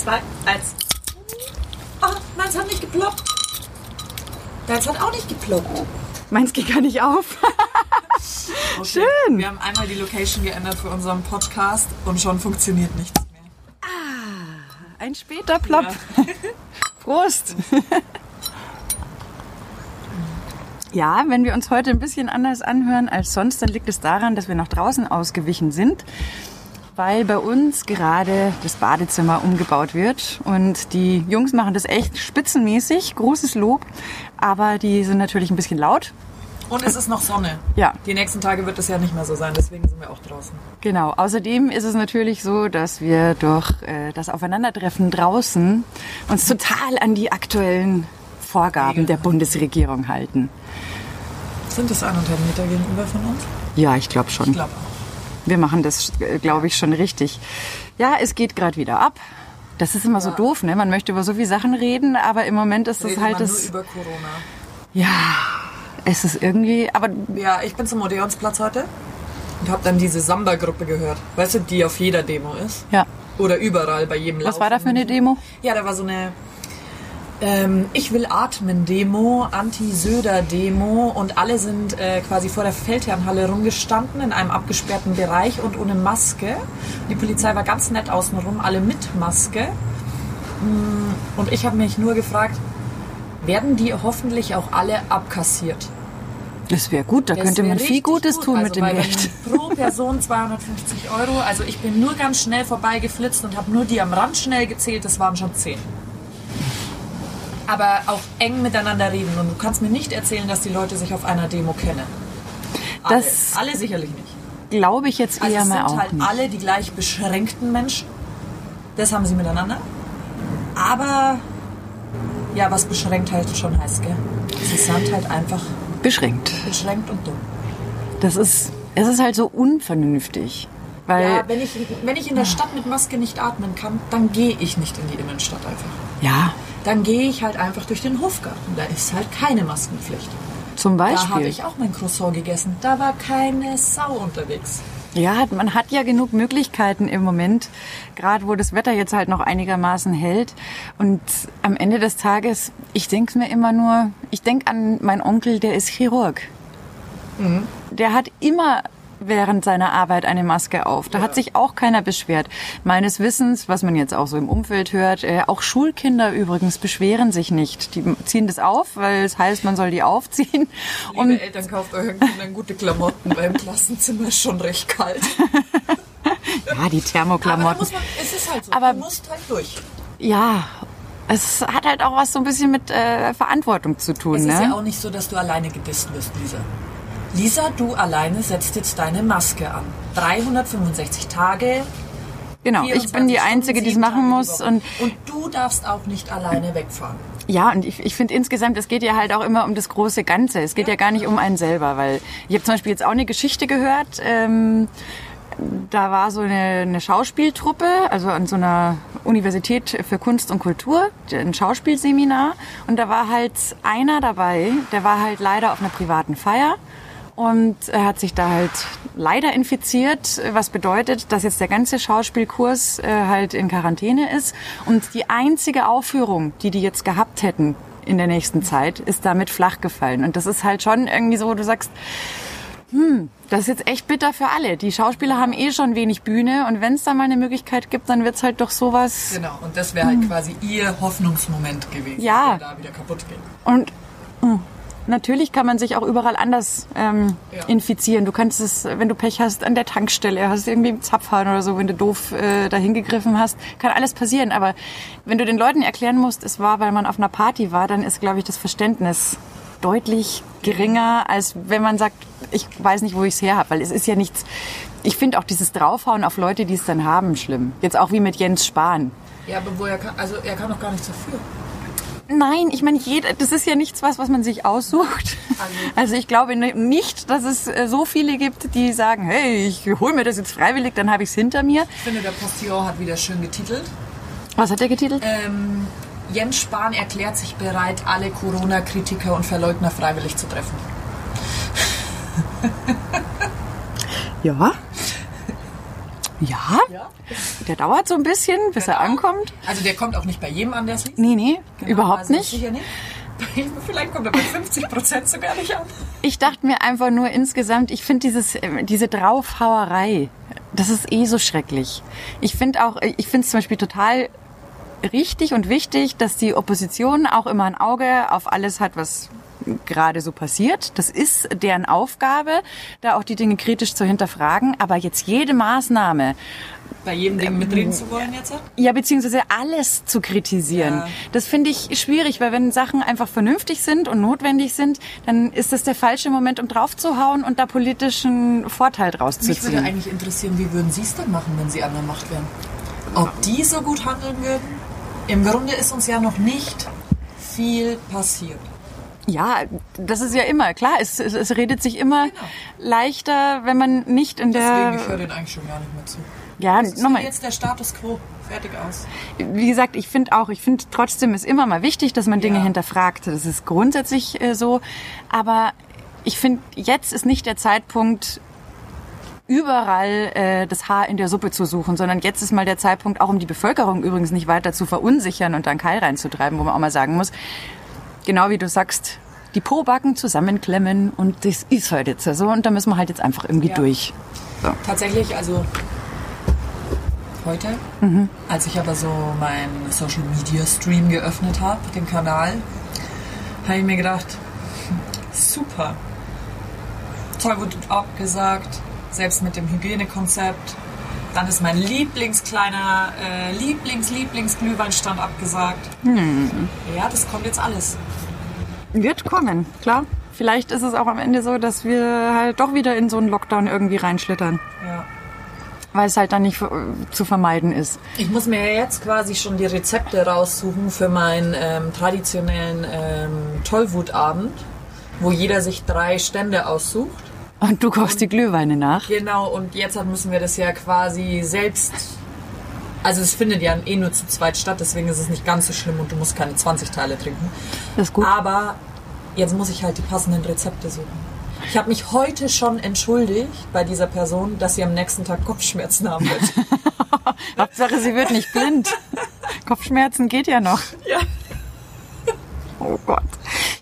zwei, eins. Oh, meins hat nicht geploppt. Deins hat auch nicht geploppt. Meins geht gar nicht auf. Okay. Schön. Wir haben einmal die Location geändert für unseren Podcast und schon funktioniert nichts mehr. Ein später Plopp. Prost. Ja, wenn wir uns heute ein bisschen anders anhören als sonst, dann liegt es daran, dass wir nach draußen ausgewichen sind, weil bei uns gerade das Badezimmer umgebaut wird und die Jungs machen das echt spitzenmäßig, großes Lob, aber die sind natürlich ein bisschen laut. Und es ist noch Sonne. Ja. Die nächsten Tage wird es ja nicht mehr so sein, deswegen sind wir auch draußen. Genau. Außerdem ist es natürlich so, dass wir durch äh, das Aufeinandertreffen draußen uns total an die aktuellen Vorgaben der Bundesregierung halten. Sind das eineinhalb Meter gegenüber von uns? Ja, ich glaube schon. Ich glaube auch. Wir machen das, glaube ich, schon richtig. Ja, es geht gerade wieder ab. Das ist immer so Ja. doof, ne? Man möchte über so viele Sachen reden, aber im Moment ist das Redet halt man das. nur über Corona. Ja, es ist irgendwie, aber Ja, ich bin zum Odeonsplatz heute und habe dann diese Samba-Gruppe gehört. Weißt du, die auf jeder Demo ist? ja. Oder überall bei jedem Was war da für eine Demo? Ja, da war so eine ähm, Ich will atmen Demo, Anti-Söder-Demo und alle sind äh, quasi vor der Feldherrnhalle rumgestanden in einem abgesperrten Bereich und ohne Maske. Die Polizei war ganz nett außenrum, alle mit Maske. Mm, Und ich habe mich nur gefragt, werden die hoffentlich auch alle abkassiert? Das wäre gut, da Das könnte man viel Gutes gut. tun also, mit dem Geld. Pro Person 250 Euro. Also ich bin nur ganz schnell vorbeigeflitzt und habe nur die am Rand schnell gezählt. Das waren schon 10. Aber auch eng miteinander reden. Und du kannst mir nicht erzählen, dass die Leute sich auf einer Demo kennen. Alle, Das- alle sicherlich nicht. Glaube ich jetzt Also eher es mal sind auch halt nicht. alle die gleich beschränkten Menschen. Das haben sie miteinander. Aber ja, was beschränkt halt schon heißt, gell? Sie sind halt einfach Beschränkt. beschränkt und dumm. Das ist, es ist halt so unvernünftig. Weil, Ja, wenn ich, wenn ich in der Stadt mit Maske nicht atmen kann, dann gehe ich nicht in die Innenstadt einfach. ja, Dann gehe ich halt einfach durch den Hofgarten. Da ist halt keine Maskenpflicht. zum Da habe Beispiel. ich auch mein Croissant gegessen. Da war keine Sau unterwegs. Ja, man hat ja genug Möglichkeiten im Moment, gerade wo das Wetter jetzt halt noch einigermaßen hält. Und am Ende des Tages, ich denke mir immer nur, ich denke an meinen Onkel, der ist Chirurg. Der hat immer während seiner Arbeit eine Maske auf. Da hat sich auch keiner beschwert. Meines Wissens, was man jetzt auch so im Umfeld hört, äh, auch Schulkinder übrigens beschweren sich nicht. Die ziehen das auf, weil es heißt, man soll die aufziehen. Liebe Und Eltern, kauft euren Kindern gute Klamotten, weil im Klassenzimmer ist schon recht kalt. ja, die Aber Thermoklamotten. muss man, es ist halt so. Aber- du musst halt durch. Ja, es hat halt auch was so ein bisschen mit äh, Verantwortung zu tun. Es ne? ist ja auch nicht so, dass du alleine gedisst wirst, Lisa. Lisa, du alleine setzt jetzt deine Maske an. 365 Tage, genau, ich bin die 24 Einzige, die es machen muss. Und und du darfst auch nicht alleine wegfahren. ja, und ich, ich finde insgesamt, es geht ja halt auch immer um das große Ganze. Es geht ja, gar nicht um einen selber, weil ich habe zum Beispiel jetzt auch eine Geschichte gehört. Ähm, da war so eine, eine Schauspieltruppe, also an so einer Universität für Kunst und Kultur, ein Schauspielseminar. Und da war halt einer dabei, der war halt leider auf einer privaten Feier. Und er hat sich da halt leider infiziert, was bedeutet, dass jetzt der ganze Schauspielkurs äh, halt in Quarantäne ist. Und die einzige Aufführung, die die jetzt gehabt hätten in der nächsten Zeit, ist damit flach gefallen. Und das ist halt schon irgendwie so, wo du sagst, hm, das ist jetzt echt bitter für alle. Die Schauspieler haben eh schon wenig Bühne und wenn es da mal eine Möglichkeit gibt, dann wird's halt doch sowas. Genau, und das wäre halt quasi ihr Hoffnungsmoment gewesen, Ja. der da wieder kaputt geht. Und mh, natürlich kann man sich auch überall anders ähm, Ja. infizieren. Du kannst es, wenn du Pech hast, an der Tankstelle, hast irgendwie einen Zapfhahn oder so, wenn du doof äh, dahin gegriffen hast, kann alles passieren. Aber wenn du den Leuten erklären musst, es war, weil man auf einer Party war, dann ist, glaube ich, das Verständnis deutlich geringer, als wenn man sagt, ich weiß nicht, wo ich es her habe. Weil es ist ja nichts. Ich finde auch dieses Draufhauen auf Leute, die es dann haben, schlimm. Jetzt auch wie mit Jens Spahn. Ja, aber wo er kann, also er kann doch gar nichts dafür. Nein, ich meine, jeder, das ist ja nichts was, was man sich aussucht. Also ich glaube nicht, dass es äh, so viele gibt, die sagen, hey, ich hole mir das jetzt freiwillig, dann habe ich es hinter mir. Ich finde, der Postillon hat wieder schön getitelt. Was hat er getitelt? Ähm, Jens Spahn erklärt sich bereit, alle Corona-Kritiker und Verleugner freiwillig zu treffen. Ja. Ja, Ja. der dauert so ein bisschen, bis er Genau. ankommt. Also der kommt auch nicht bei jedem an, der es liest. Nee, nee, Genau, überhaupt also nicht. Sicher nicht. Vielleicht kommt er bei 50 Prozent sogar nicht an. Ich dachte mir einfach nur insgesamt, ich finde dieses, äh, diese Draufhauerei, das ist eh so schrecklich. Ich finde auch, ich finde es zum Beispiel total richtig und wichtig, dass die Opposition auch immer ein Auge auf alles hat, was gerade so passiert. Das ist deren Aufgabe, da auch die Dinge kritisch zu hinterfragen. Aber jetzt jede Maßnahme, Bei jedem Ding mitreden zu wollen jetzt? ja, beziehungsweise alles zu kritisieren. Ja. Das finde ich schwierig, weil wenn Sachen einfach vernünftig sind und notwendig sind, dann ist das der falsche Moment, um draufzuhauen und da politischen Vorteil draus zu Mich würde ziehen. eigentlich interessieren, wie würden Sie es denn machen, wenn Sie an der Macht wären? Ob die so gut handeln würden? Im Grunde ist uns ja noch nicht viel passiert. Ja, das ist ja immer klar. Es, es, es redet sich immer Genau. leichter, wenn man nicht in Deswegen, ich höre der. den eigentlich schon gar nicht mehr zu. Ja, nochmal. jetzt der Status quo. Fertig aus. Wie gesagt, ich finde auch, ich finde trotzdem ist immer mal wichtig, dass man Dinge Ja. hinterfragt. Das ist grundsätzlich äh, so. Aber ich finde, jetzt ist nicht der Zeitpunkt, überall äh, das Haar in der Suppe zu suchen, sondern jetzt ist mal der Zeitpunkt, auch um die Bevölkerung übrigens nicht weiter zu verunsichern und dann Keil reinzutreiben, wo man auch mal sagen muss, genau wie du sagst, die Pobacken zusammenklemmen und das ist halt jetzt so und da müssen wir halt jetzt einfach irgendwie Ja. durch. Tatsächlich, also heute, als ich aber so meinen Social Media Stream geöffnet habe, den Kanal, habe ich mir gedacht, super. Toll wurde abgesagt, selbst mit dem Hygienekonzept. Dann ist mein Lieblingskleiner, äh, Lieblings, Lieblingsglühweinstand abgesagt. Ja, das kommt jetzt alles. Wird kommen, klar. Vielleicht ist es auch am Ende so, dass wir halt doch wieder in so einen Lockdown irgendwie reinschlittern, Ja. weil es halt dann nicht zu vermeiden ist. Ich muss mir jetzt quasi schon die Rezepte raussuchen für meinen ähm, traditionellen ähm, Tollwutabend, wo jeder sich drei Stände aussucht. Und du kochst die Glühweine nach. Genau, und jetzt müssen wir das ja quasi selbst. Also es findet ja eh nur zu zweit statt, deswegen ist es nicht ganz so schlimm und du musst keine 20 Teile trinken. Das ist gut. Aber jetzt muss ich halt die passenden Rezepte suchen. Ich habe mich heute schon entschuldigt bei dieser Person, dass sie am nächsten Tag Kopfschmerzen haben wird. Hauptsache, sie wird nicht blind. Kopfschmerzen geht ja noch. ja. Oh Gott.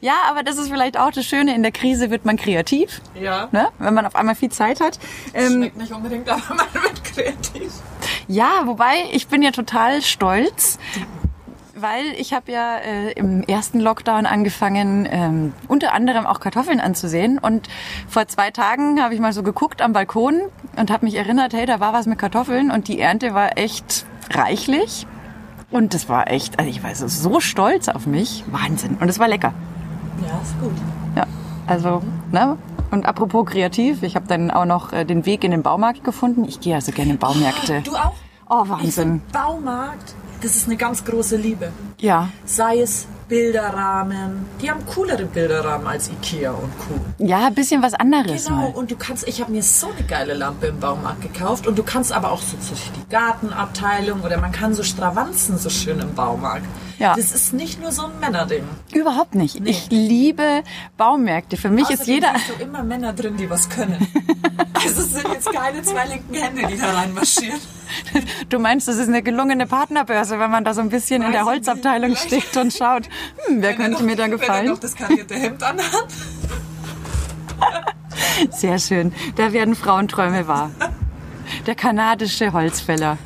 Ja, aber das ist vielleicht auch das Schöne. In der Krise wird man kreativ, Ja. ne? wenn man auf einmal viel Zeit hat. Ähm, Schmeckt nicht unbedingt, aber man wird kreativ. Ja, wobei ich bin ja total stolz, weil ich habe ja äh, im ersten Lockdown angefangen, ähm, unter anderem auch Kartoffeln anzusehen. Und vor zwei Tagen habe ich mal so geguckt am Balkon und habe mich erinnert, hey, da war was mit Kartoffeln und die Ernte war echt reichlich. Und das war echt, also ich war so- so stolz auf mich. Wahnsinn. Und es war lecker. Ja, ist gut. Ja, also, ne? Und apropos kreativ, ich habe dann auch noch äh, den Weg in den Baumarkt gefunden. Ich gehe also gerne in Baumärkte. Du auch? Oh, Ich Wahnsinn. find Baumarkt, das ist eine ganz große Liebe. Ja, Sei es Bilderrahmen. Die haben coolere Bilderrahmen als Ikea und Co. Ja, ein bisschen was anderes Genau, mal. und du kannst, ich habe mir so eine geile Lampe im Baumarkt gekauft und du kannst aber auch so so die Gartenabteilung oder man kann so Stravanzen so schön im Baumarkt. Ja. Das ist nicht nur so ein Männerding. Überhaupt nicht. Ich liebe Baumärkte. Für mich ist Außerdem jeder. siehst du immer Männer drin, die was können. also es sind jetzt keine zwei linken Hände, die da reinmarschieren. Du meinst, das ist eine gelungene Partnerbörse, wenn man da so ein bisschen in Weiß der ich nicht. Holzabteilung steht und schaut, hm, wer Wenn könnte noch- mir da Wenn er gefallen? noch das karierte Hemd anhat. Sehr schön. Da werden Frauenträume wahr. Der kanadische Holzfäller.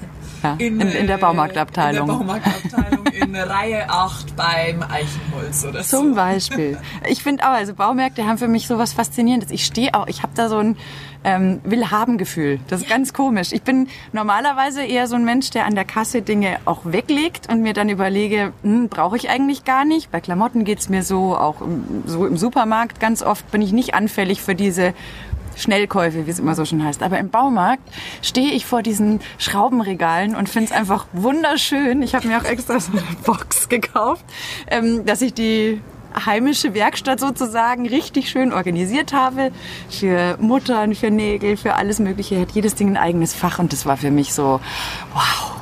Ja, in, in, der äh, Baumarktabteilung. In der Baumarktabteilung in Reihe 8 beim Eichenholz oder so. Zum Beispiel. Ich finde auch, also Baumärkte haben für mich so was Faszinierendes. Ich stehe auch, ich habe da so ein ähm, Will-Haben-Gefühl. Das ist ganz komisch. Ich bin normalerweise eher so ein Mensch, der an der Kasse Dinge auch weglegt und mir dann überlege, hm, brauche ich eigentlich gar nicht. Bei Klamotten geht's mir so, auch im, so im Supermarkt ganz oft bin ich nicht anfällig für diese Schnellkäufe, wie es immer so schon heißt. Aber im Baumarkt stehe ich vor diesen Schraubenregalen und finde es einfach wunderschön. Ich habe mir auch extra so eine Box gekauft, ähm, dass ich die heimische Werkstatt sozusagen richtig schön organisiert habe. Für Muttern, für Nägel, für alles Mögliche. Hat jedes Ding ein eigenes Fach und das war für mich so, wow.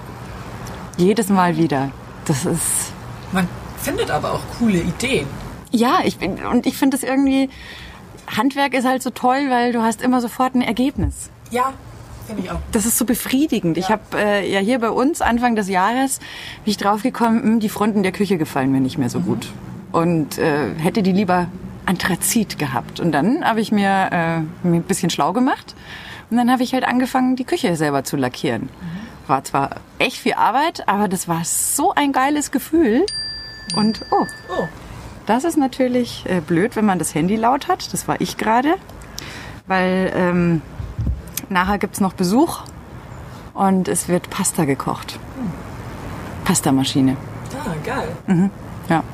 Jedes Mal wieder. Das ist, Man findet aber auch coole Ideen. ja, ich bin, und ich finde das irgendwie, Handwerk ist halt so toll, weil du hast immer sofort ein Ergebnis. Ja, Finde ich auch. Das ist so befriedigend. Ich Ja. habe äh, ja hier bei uns Anfang des Jahres bin ich draufgekommen, hm, die Fronten der Küche gefallen mir nicht mehr so gut und äh, hätte die lieber Anthrazit gehabt. Und dann habe ich mir, äh, mir ein bisschen schlau gemacht und dann habe ich halt angefangen, die Küche selber zu lackieren. War zwar echt viel Arbeit, aber das war so ein geiles Gefühl. Und oh, Oh, das ist natürlich äh, blöd, wenn man das Handy laut hat. Das war ich gerade. Weil ähm, nachher gibt's noch Besuch und es wird Pasta gekocht. Pastamaschine. ah, geil. Ja,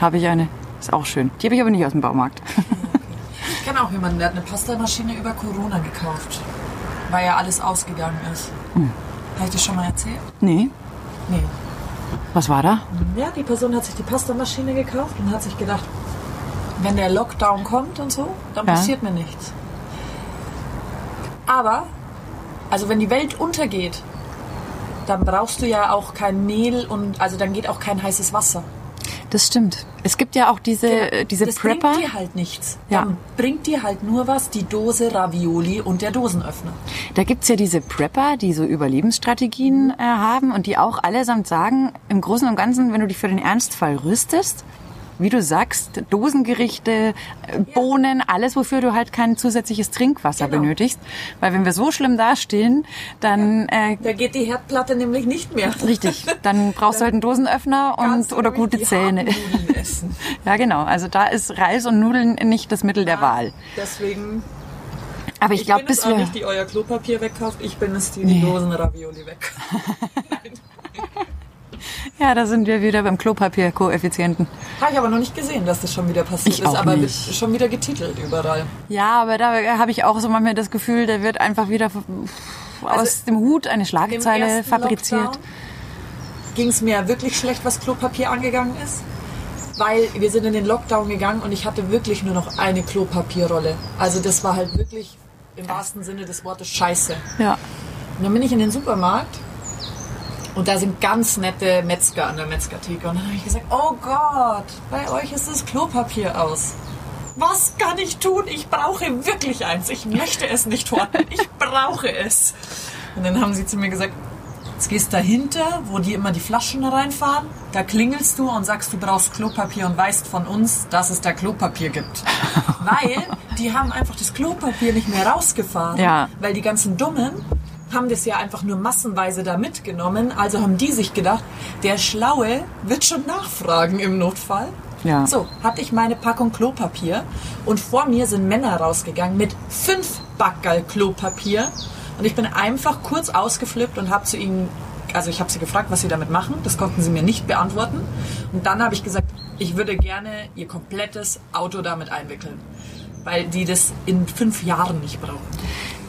habe ich eine. Ist auch schön. Die habe ich aber nicht aus dem Baumarkt. Ich kenne auch jemanden, der hat eine Pastamaschine über Corona gekauft, weil ja alles ausgegangen ist. Habe ich dir schon mal erzählt? nee, Nee. Was war da? Ja, die Person hat sich die Pastamaschine gekauft und hat sich gedacht, wenn der Lockdown kommt und so, dann Ja. passiert mir nichts. Aber, also wenn die Welt untergeht, dann brauchst du ja auch kein Mehl und also dann geht auch kein heißes Wasser. Das stimmt. Es gibt ja auch diese, äh, diese das Prepper. bringt dir halt nichts. Ja. Dann bringt dir halt nur was, die Dose Ravioli und der Dosenöffner. Da gibt's ja diese Prepper, die so Überlebensstrategien äh, haben und die auch allesamt sagen, im Großen und Ganzen, wenn du dich für den Ernstfall rüstest, wie du sagst, Dosengerichte, äh, Bohnen, alles, wofür du halt kein zusätzliches Trinkwasser Genau. benötigst. Weil wenn wir so schlimm dastehen, dann äh, Da geht die Herdplatte nämlich nicht mehr. richtig, dann brauchst du halt einen Dosenöffner und oder gute Zähne. Ja, genau. Also da ist Reis und Nudeln nicht das Mittel der Wahl. Deswegen Aber ich, Ich glaube, bin bis es auch wir nicht, die euer Klopapier wegkauft. Ich bin es, die die Nee. Dosen Ravioli wegkauft. ja, da sind wir wieder beim Klopapier-Koeffizienten. Habe ich aber noch nicht gesehen, dass das schon wieder passiert Ich ist. aber nicht. schon wieder getitelt überall. Ja, aber da habe ich auch so manchmal das Gefühl, da wird einfach wieder aus dem Hut eine Schlagzeile fabriziert. Ging es mir wirklich schlecht, was Klopapier angegangen ist. Weil wir sind in den Lockdown gegangen und ich hatte wirklich nur noch eine Klopapierrolle. Also das war halt wirklich im wahrsten Sinne des Wortes scheiße. Ja. Und dann bin ich in den Supermarkt und da sind ganz nette Metzger an der Metzgertheke. Und dann habe ich gesagt, oh Gott, bei euch ist das Klopapier aus. Was kann ich tun? Ich brauche wirklich eins. Ich möchte es nicht horten. Ich brauche es. Und dann haben sie zu mir gesagt, jetzt gehst dahinter, wo die immer die Flaschen reinfahren. Da klingelst du und sagst, du brauchst Klopapier und weißt von uns, dass es da Klopapier gibt. Weil die haben einfach das Klopapier nicht mehr rausgefahren. Ja. Weil die ganzen Dummen haben das ja einfach nur massenweise da mitgenommen. Also haben die sich gedacht, der Schlaue wird schon nachfragen im Notfall. Ja. So, hatte ich meine Packung Klopapier und vor mir sind Männer rausgegangen mit fünf Backerl Klopapier und ich bin einfach kurz ausgeflippt und habe zu ihnen, also ich habe sie gefragt, was sie damit machen. Das konnten sie mir nicht beantworten. Und dann habe ich gesagt, ich würde gerne ihr komplettes Auto damit einwickeln, weil die das in fünf Jahren nicht brauchen.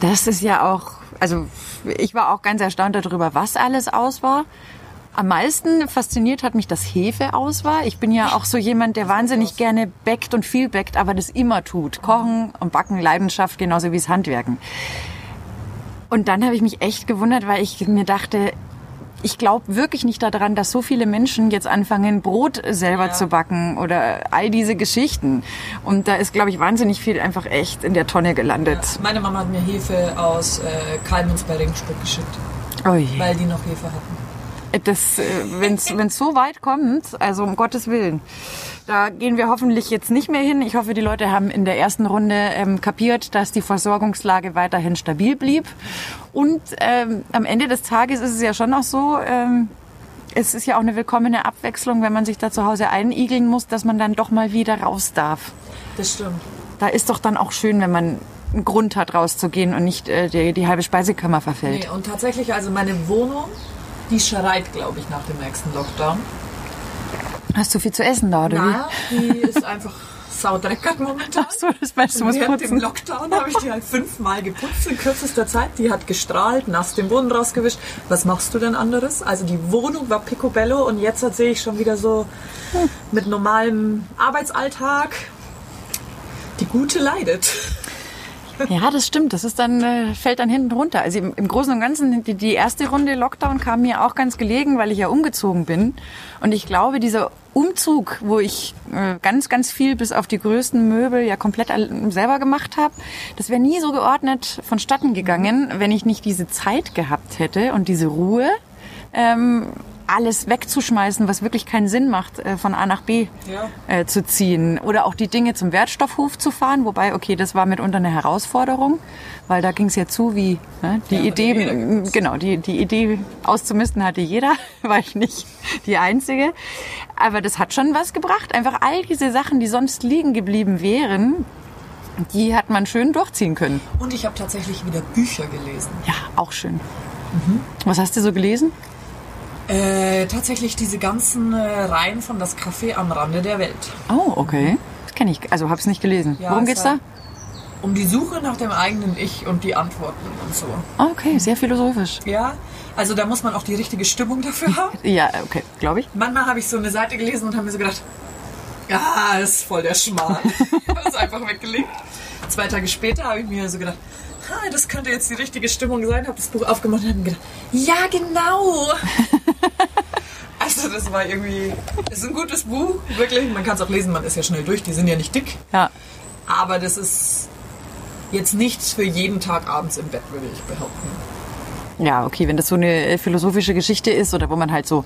Das ist ja auch, also ich war auch ganz erstaunt darüber, was alles aus war. Am meisten fasziniert hat mich, dass Hefe aus war. Ich bin ja auch so jemand, der wahnsinnig gerne backt und viel backt, aber das immer tut. Kochen und Backen, Leidenschaft, genauso wie es Handwerken. Und dann habe ich mich echt gewundert, weil ich mir dachte, ich glaube wirklich nicht daran, dass so viele Menschen jetzt anfangen, Brot selber Ja. zu backen oder all diese Geschichten. Und da ist, glaube ich, wahnsinnig viel einfach echt in der Tonne gelandet. Meine Mama hat mir Hefe aus äh, Kalmünz bei Regensburg geschickt, Oh weil die noch Hefe hatten. Das, wenn es so weit kommt, also um Gottes Willen, da gehen wir hoffentlich jetzt nicht mehr hin. Ich hoffe, die Leute haben in der ersten Runde ähm, kapiert, dass die Versorgungslage weiterhin stabil blieb. Und ähm, am Ende des Tages ist es ja schon auch so, ähm, es ist ja auch eine willkommene Abwechslung, wenn man sich da zu Hause einigeln muss, dass man dann doch mal wieder raus darf. Das stimmt. Da ist doch dann auch schön, wenn man einen Grund hat, rauszugehen und nicht äh, die, die halbe Speisekammer verfällt. Nee, und tatsächlich, also meine Wohnung, die schreit, glaube ich, nach dem nächsten Lockdown. Hast du viel zu essen da, oder wie? Na, die ist einfach saudreckert momentan. Ach so, das weißt du, musst Während dem putzen. Lockdown habe ich die halt fünfmal geputzt in kürzester Zeit. Die hat gestrahlt, nass den Boden rausgewischt. Was machst du denn anderes? Also die Wohnung war picobello und jetzt sehe ich schon wieder so mit normalem Arbeitsalltag. Die Gute leidet. Ja, das stimmt. Das ist dann, äh, fällt dann hinten runter. Also im, im Großen und Ganzen, die, die erste Runde Lockdown kam mir auch ganz gelegen, weil ich ja umgezogen bin. Und ich glaube, dieser Umzug, wo ich äh, ganz, ganz viel bis auf die größten Möbel ja komplett selber gemacht habe, das wäre nie so geordnet vonstatten gegangen, wenn ich nicht diese Zeit gehabt hätte und diese Ruhe, ähm, alles wegzuschmeißen, was wirklich keinen Sinn macht, äh, von A nach B Ja. äh, zu ziehen. Oder auch die Dinge zum Wertstoffhof zu fahren, wobei, okay, das war mitunter eine Herausforderung, weil da ging es ja zu wie ne, die Ja, Idee, kennt's. genau, die, die Idee auszumisten hatte jeder, war ich nicht die Einzige. Aber das hat schon was gebracht. Einfach all diese Sachen, die sonst liegen geblieben wären, die hat man schön durchziehen können. Und ich habe tatsächlich wieder Bücher gelesen. Ja, auch schön. Was hast du so gelesen? Äh, tatsächlich diese ganzen äh, Reihen von Das Café am Rande der Welt. Oh, okay. Das kenne ich, also habe es nicht gelesen. Ja, Worum es geht's da? Um die Suche nach dem eigenen Ich und die Antworten und so. Ah, Okay, sehr philosophisch. Ja, also da muss man auch die richtige Stimmung dafür haben. Ja, okay, glaube ich. Manchmal habe ich so eine Seite gelesen und habe mir so gedacht, ja, das ist voll der Schmarrn. Ich habe es einfach weggelegt. Zwei Tage später habe ich mir so gedacht, ha, das könnte jetzt die richtige Stimmung sein. Habe das Buch aufgemacht und habe mir gedacht, ja, genau. Also das war irgendwie, das ist ein gutes Buch, wirklich. Man kann es auch lesen, man ist ja schnell durch. Die sind ja nicht dick, Ja, aber das ist jetzt nichts für jeden Tag abends im Bett, würde ich behaupten. Ja, okay, wenn das so eine äh, philosophische Geschichte ist oder wo man halt so,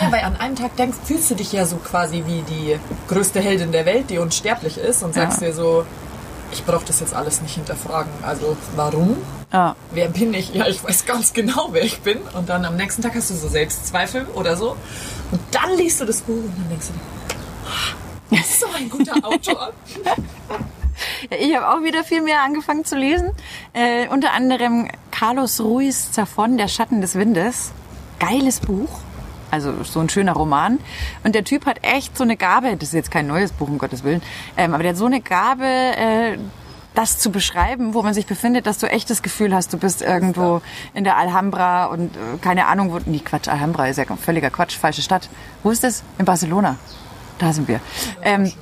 Ja, weil an einem Tag denkst, fühlst du dich ja so quasi wie die größte Heldin der Welt, die unsterblich ist und sagst Ja. dir so, ich brauche das jetzt alles nicht hinterfragen. Also warum? ja, Wer bin ich? Ja, ich weiß ganz genau, wer ich bin. Und dann am nächsten Tag hast du so Selbstzweifel oder so. Und dann liest du das Buch und dann denkst du dir, "Ah, das ist so ein guter Autor. Ja, ich habe auch wieder viel mehr angefangen zu lesen. Äh, unter anderem Carlos Ruiz Zafón, Der Schatten des Windes. Geiles Buch. Also so ein schöner Roman. Und der Typ hat echt so eine Gabe, das ist jetzt kein neues Buch, um Gottes Willen, ähm, aber der hat so eine Gabe, äh, das zu beschreiben, wo man sich befindet, dass du echt das Gefühl hast, du bist irgendwo in der Alhambra und äh, keine Ahnung, wo, nee, Quatsch, Alhambra ist ja völliger Quatsch, falsche Stadt. Wo ist das? In Barcelona. Da sind wir. Ähm,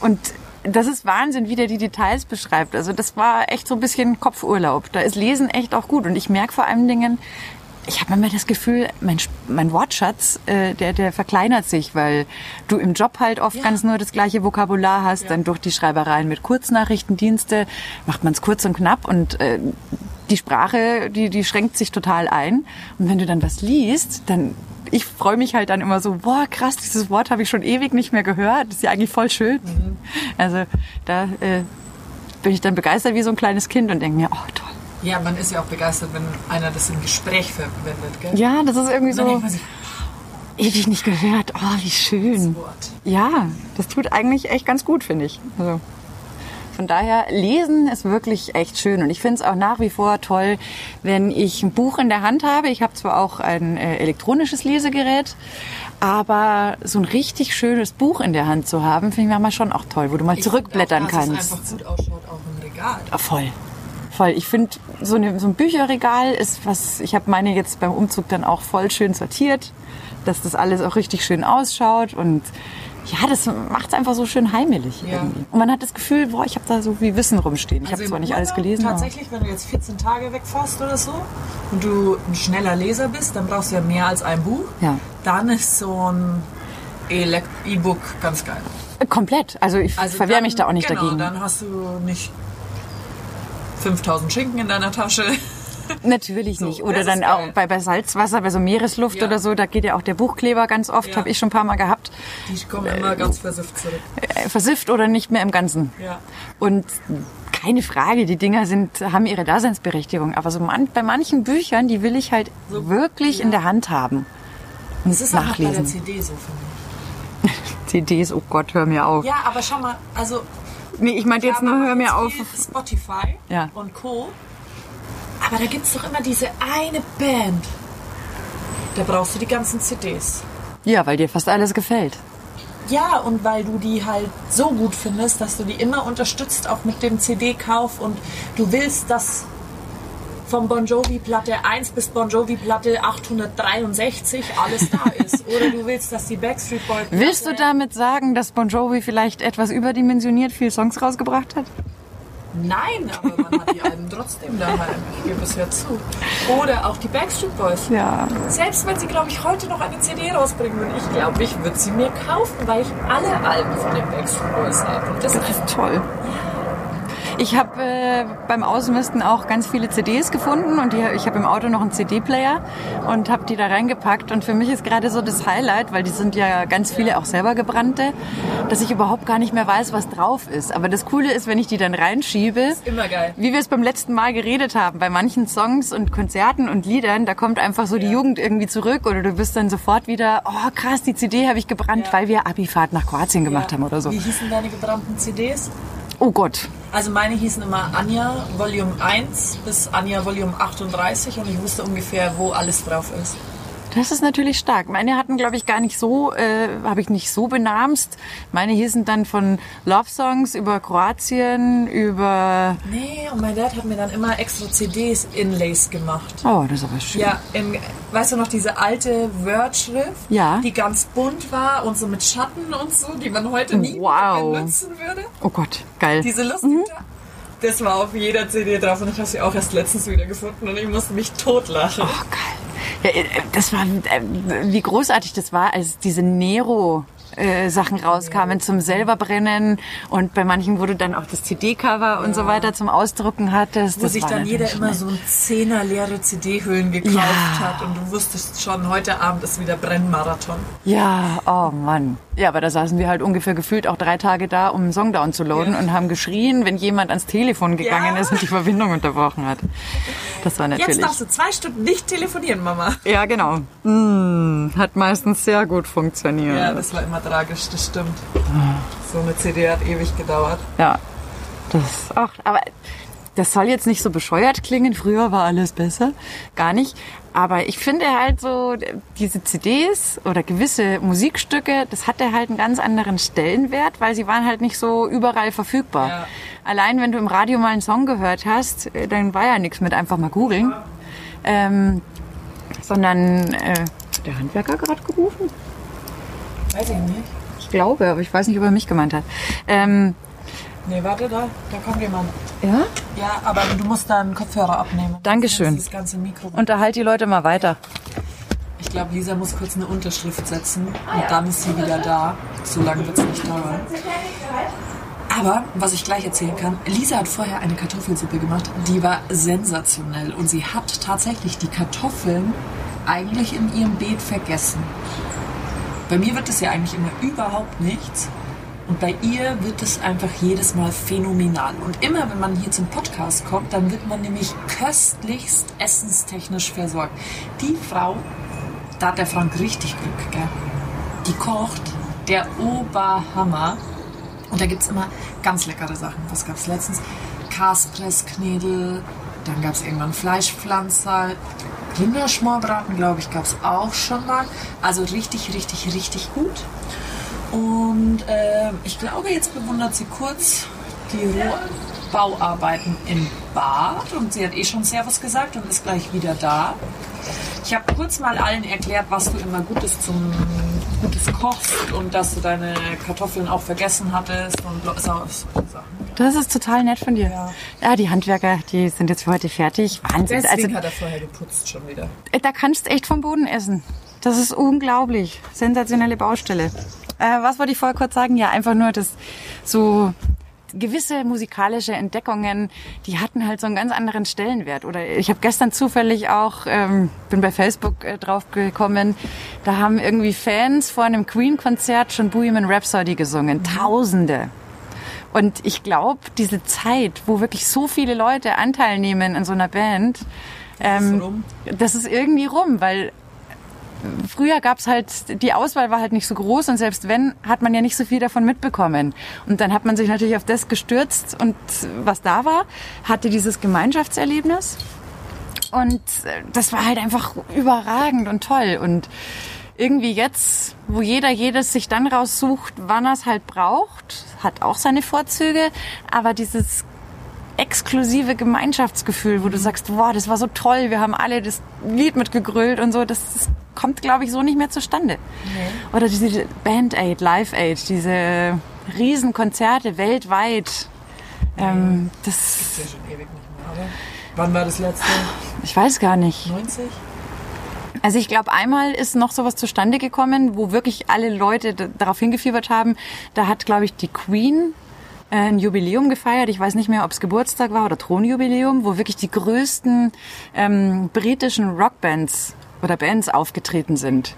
und das ist Wahnsinn, wie der die Details beschreibt. Also das war echt so ein bisschen Kopfurlaub. Da ist Lesen echt auch gut. Und ich merke vor allen Dingen, ich habe manchmal das Gefühl, mein, mein Wortschatz, äh, der, der verkleinert sich, weil du im Job halt oft Ja. ganz nur das gleiche Vokabular hast. Ja. Dann durch die Schreibereien mit Kurznachrichtendienste macht man es kurz und knapp und äh, die Sprache, die, die schränkt sich total ein. Und wenn du dann was liest, dann ich freue mich halt dann immer so, boah, krass, dieses Wort habe ich schon ewig nicht mehr gehört. Das ist ja eigentlich voll schön. Also da äh, bin ich dann begeistert wie so ein kleines Kind und denke mir, oh toll. Ja, man ist ja auch begeistert, wenn einer das im Gespräch verwendet, gell? Ja, das ist irgendwie so denkt man sich, ewig nicht gehört. Oh, wie schön. Wort. Ja, das tut eigentlich echt ganz gut, finde ich. Also, von daher, lesen ist wirklich echt schön. Und ich finde es auch nach wie vor toll, wenn ich ein Buch in der Hand habe. Ich habe zwar auch ein äh, elektronisches Lesegerät, aber so ein richtig schönes Buch in der Hand zu haben, finde ich manchmal schon auch toll, wo du mal Ich zurückblättern auch, kannst. Dass es einfach gut ausschaut, auch im Regal. Voll. Voll. Ich finde, so, eine, so ein Bücherregal ist was, ich habe meine jetzt beim Umzug dann auch voll schön sortiert, dass das alles auch richtig schön ausschaut und ja, das macht es einfach so schön heimelig Ja. irgendwie. Und man hat das Gefühl, boah, ich habe da so wie Wissen rumstehen. Ich habe Also zwar im nicht alles Urlaub gelesen, aber Tatsächlich, wenn du jetzt 14 Tage wegfährst oder so und du ein schneller Leser bist, dann brauchst du ja mehr als ein Buch. Ja. Dann ist so ein E-Book ganz geil. Komplett. Also ich Also verwehre mich da auch nicht genau, dagegen. dann hast du nicht 5000 Schinken in deiner Tasche. Natürlich So, nicht. Oder dann auch bei, bei Salzwasser, bei so Meeresluft Ja. oder so, da geht ja auch der Buchkleber ganz oft, Ja. habe ich schon ein paar Mal gehabt. Die kommen immer ganz versifft zurück. Äh, versifft oder nicht mehr im Ganzen. Ja. Und keine Frage, die Dinger sind, haben ihre Daseinsberechtigung. Aber so man, bei manchen Büchern, die will ich halt So, wirklich in der Hand haben. Und Das ist auch noch bei der nachlesen. CD so, finde CDs, oh Gott, hör mir auf. ich. Ja, aber schau mal, also Nee, ich meinte jetzt nur, hör mir auf. Spotify Ja. und Co. Aber da gibt es doch immer diese eine Band. Da brauchst du die ganzen CDs. Ja, weil dir fast alles gefällt. Ja, und weil du die halt so gut findest, dass du die immer unterstützt, auch mit dem CD-Kauf und du willst, dass vom Bon Jovi Platte 1 bis Bon Jovi Platte 863 alles da ist. Oder du willst, dass die Backstreet Boys. Willst du damit sagen, dass Bon Jovi vielleicht etwas überdimensioniert viele Songs rausgebracht hat? Nein, aber man hat die Alben trotzdem daheim. Ich gebe es ja zu. Oder auch die Backstreet Boys. Ja. Selbst wenn sie, glaube ich, heute noch eine CD rausbringen würden, ich glaube, ich würde sie mir kaufen, weil ich alle Alben von den Backstreet Boys habe. Und das, Das ist toll. Ich habe äh, beim Ausmisten auch ganz viele CDs gefunden und die, ich habe im Auto noch einen CD-Player und habe die da reingepackt. Und für mich ist gerade so das Highlight, weil die sind ja ganz viele auch selber gebrannte, dass ich überhaupt gar nicht mehr weiß, was drauf ist. Aber das Coole ist, wenn ich die dann reinschiebe, immer geil. wie wir es beim letzten Mal geredet haben, bei manchen Songs und Konzerten und Liedern, da kommt einfach so die Jugend irgendwie zurück oder du bist dann sofort wieder, oh krass, die CD habe ich gebrannt, Ja. weil wir Abifahrt nach Kroatien gemacht haben oder so. Wie hießen deine gebrannten CDs? Oh Gott. Also meine hießen immer Anja Volume 1 bis Anja Volume 38 und ich wusste ungefähr, wo alles drauf ist. Das ist natürlich stark. Meine hatten, glaube ich, gar nicht so, äh, habe ich nicht so benamst. Meine hießen dann von Love Songs über Kroatien, über... Nee, und mein Dad hat mir dann immer extra CDs Inlays gemacht. Oh, das ist aber schön. Ja, in, weißt du noch diese alte Word-Schrift, Ja. die ganz bunt war und so mit Schatten und so, die man heute nie Wow. benutzen würde? Oh Gott, geil. Diese lustigen Das war auf jeder CD drauf und ich habe sie auch erst letztens wieder gefunden und ich musste mich totlachen. Oh, geil. Ja, äh, das war, äh, wie großartig das war, als diese Nero äh, Sachen rauskamen zum selber brennen und bei manchen, wo du dann auch das CD-Cover und so weiter zum Ausdrucken hattest. Wo das sich dann jeder immer so ein Zehner leere CD-Hüllen gekauft Ja. hat und du wusstest schon, heute Abend ist wieder Brennmarathon. Ja, oh Mann. Ja, aber da saßen wir halt ungefähr gefühlt auch drei Tage da, um einen Song downzuladen Ja. und haben geschrien, wenn jemand ans Telefon gegangen Ja. ist und die Verbindung unterbrochen hat. Das war natürlich. Jetzt darfst du zwei Stunden nicht telefonieren, Mama. ja, genau. Mm, hat meistens sehr gut funktioniert. Ja, das war immer tragisch, das stimmt. So eine CD hat ewig gedauert. Ja, das auch. Aber das soll jetzt nicht so bescheuert klingen. Früher war alles besser. Gar nicht. Aber ich finde halt so, diese CDs oder gewisse Musikstücke, das hatte halt einen ganz anderen Stellenwert, weil sie waren halt nicht so überall verfügbar. Ja. Allein wenn du im Radio mal einen Song gehört hast, dann war ja nichts mit einfach mal googeln. Ähm, sondern äh, hat der Handwerker gerade gerufen? Weiß ich nicht. Ich glaube, aber ich weiß nicht, ob er mich gemeint hat. Ähm, Nee, warte, da, da kommt jemand. ja? Ja, aber du musst da einen Kopfhörer abnehmen. Dankeschön. Das ganze Mikro. Unterhalt die Leute mal weiter. Ich glaube, Lisa muss kurz eine Unterschrift setzen und dann ist sie wieder da. So lange wird es nicht dauern. Aber, was ich gleich erzählen kann, Lisa hat vorher eine Kartoffelsuppe gemacht, die war sensationell. Und sie hat tatsächlich die Kartoffeln eigentlich in ihrem Beet vergessen. Bei mir wird es ja eigentlich immer überhaupt nichts. Und bei ihr wird es einfach jedes Mal phänomenal. Und immer, wenn man hier zum Podcast kommt, dann wird man nämlich köstlichst essenstechnisch versorgt. Die Frau, da hat der Frank richtig Glück, gell? Die kocht der Oberhammer. Und da gibt es immer ganz leckere Sachen. Was gab es letztens? Kaspressknädel, dann gab es irgendwann Fleischpflanzer, Rinderschmorbraten, glaube ich, gab es auch schon mal. Also richtig, richtig, richtig gut. Und ähm, ich glaube, jetzt bewundert sie kurz die Rohbauarbeiten im Bad. Und sie hat eh schon Servus gesagt und ist gleich wieder da. Ich habe kurz mal allen erklärt, was du immer Gutes zum Gutes kochst und dass du deine Kartoffeln auch vergessen hattest und so, so Sachen. Das ist total nett von dir. Ja. Ja, die Handwerker, die sind jetzt für heute fertig. Wahnsinn. Deswegen Also, hat er vorher geputzt schon wieder. äh, da kannst du echt vom Boden essen. Das ist unglaublich. Sensationelle Baustelle. Äh, was wollte ich vorher kurz sagen? Ja, einfach nur, dass so gewisse musikalische Entdeckungen, die hatten halt so einen ganz anderen Stellenwert. Oder ich habe gestern zufällig auch, ähm, bin bei Facebook äh, drauf gekommen, da haben irgendwie Fans vor einem Queen-Konzert schon Bohemian Rhapsody gesungen. Tausende. Und ich glaube, diese Zeit, wo wirklich so viele Leute Anteil nehmen an so einer Band, ähm, rum. das ist irgendwie rum, weil früher gab's halt, die Auswahl war halt nicht so groß und selbst wenn, hat man ja nicht so viel davon mitbekommen. Und dann hat man sich natürlich auf das gestürzt und was da war, hatte dieses Gemeinschaftserlebnis. Und äh, das war halt einfach überragend und toll. Und irgendwie jetzt, wo jeder jedes sich dann raussucht, wann er es halt braucht, hat auch seine Vorzüge, aber dieses exklusive Gemeinschaftsgefühl, wo du sagst, wow, das war so toll, wir haben alle das Lied mitgegrölt und so, das, das kommt, glaube ich, so nicht mehr zustande. Oder diese Band Aid, Live Aid, diese Riesenkonzerte weltweit. Ähm, Das das, ist ja schon ewig nicht mehr. Aber wann war das letzte? ich weiß gar nicht. 90? Also ich glaube, einmal ist noch sowas zustande gekommen, wo wirklich alle Leute darauf hingefiebert haben. Da hat, glaube ich, die Queen äh, ein Jubiläum gefeiert. Ich weiß nicht mehr, ob es Geburtstag war oder Thronjubiläum, wo wirklich die größten ähm, britischen Rockbands oder Bands aufgetreten sind.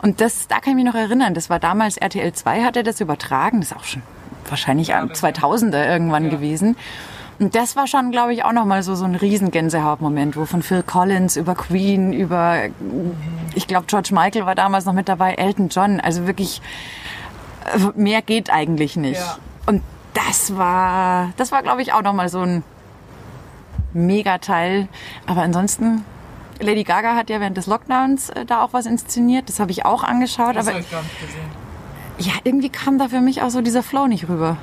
Und das, da kann ich mich noch erinnern. Das war damals RTL 2 hatte das übertragen. Das ist auch schon wahrscheinlich am 2000er irgendwann gewesen. Und das war schon, glaube ich, auch nochmal so, so ein riesen Gänsehautmoment, wo von Phil Collins über Queen, über, ich glaube, George Michael war damals noch mit dabei, Elton John. Also wirklich, äh, mehr geht eigentlich nicht. Ja. Und das war, das war, glaube ich, auch nochmal so ein Megateil. Aber ansonsten, Lady Gaga hat ja während des Lockdowns äh, da auch was inszeniert. Das habe ich auch angeschaut. Das aber ich gar nicht gesehen. ja, irgendwie kam da für mich auch so dieser Flow nicht rüber.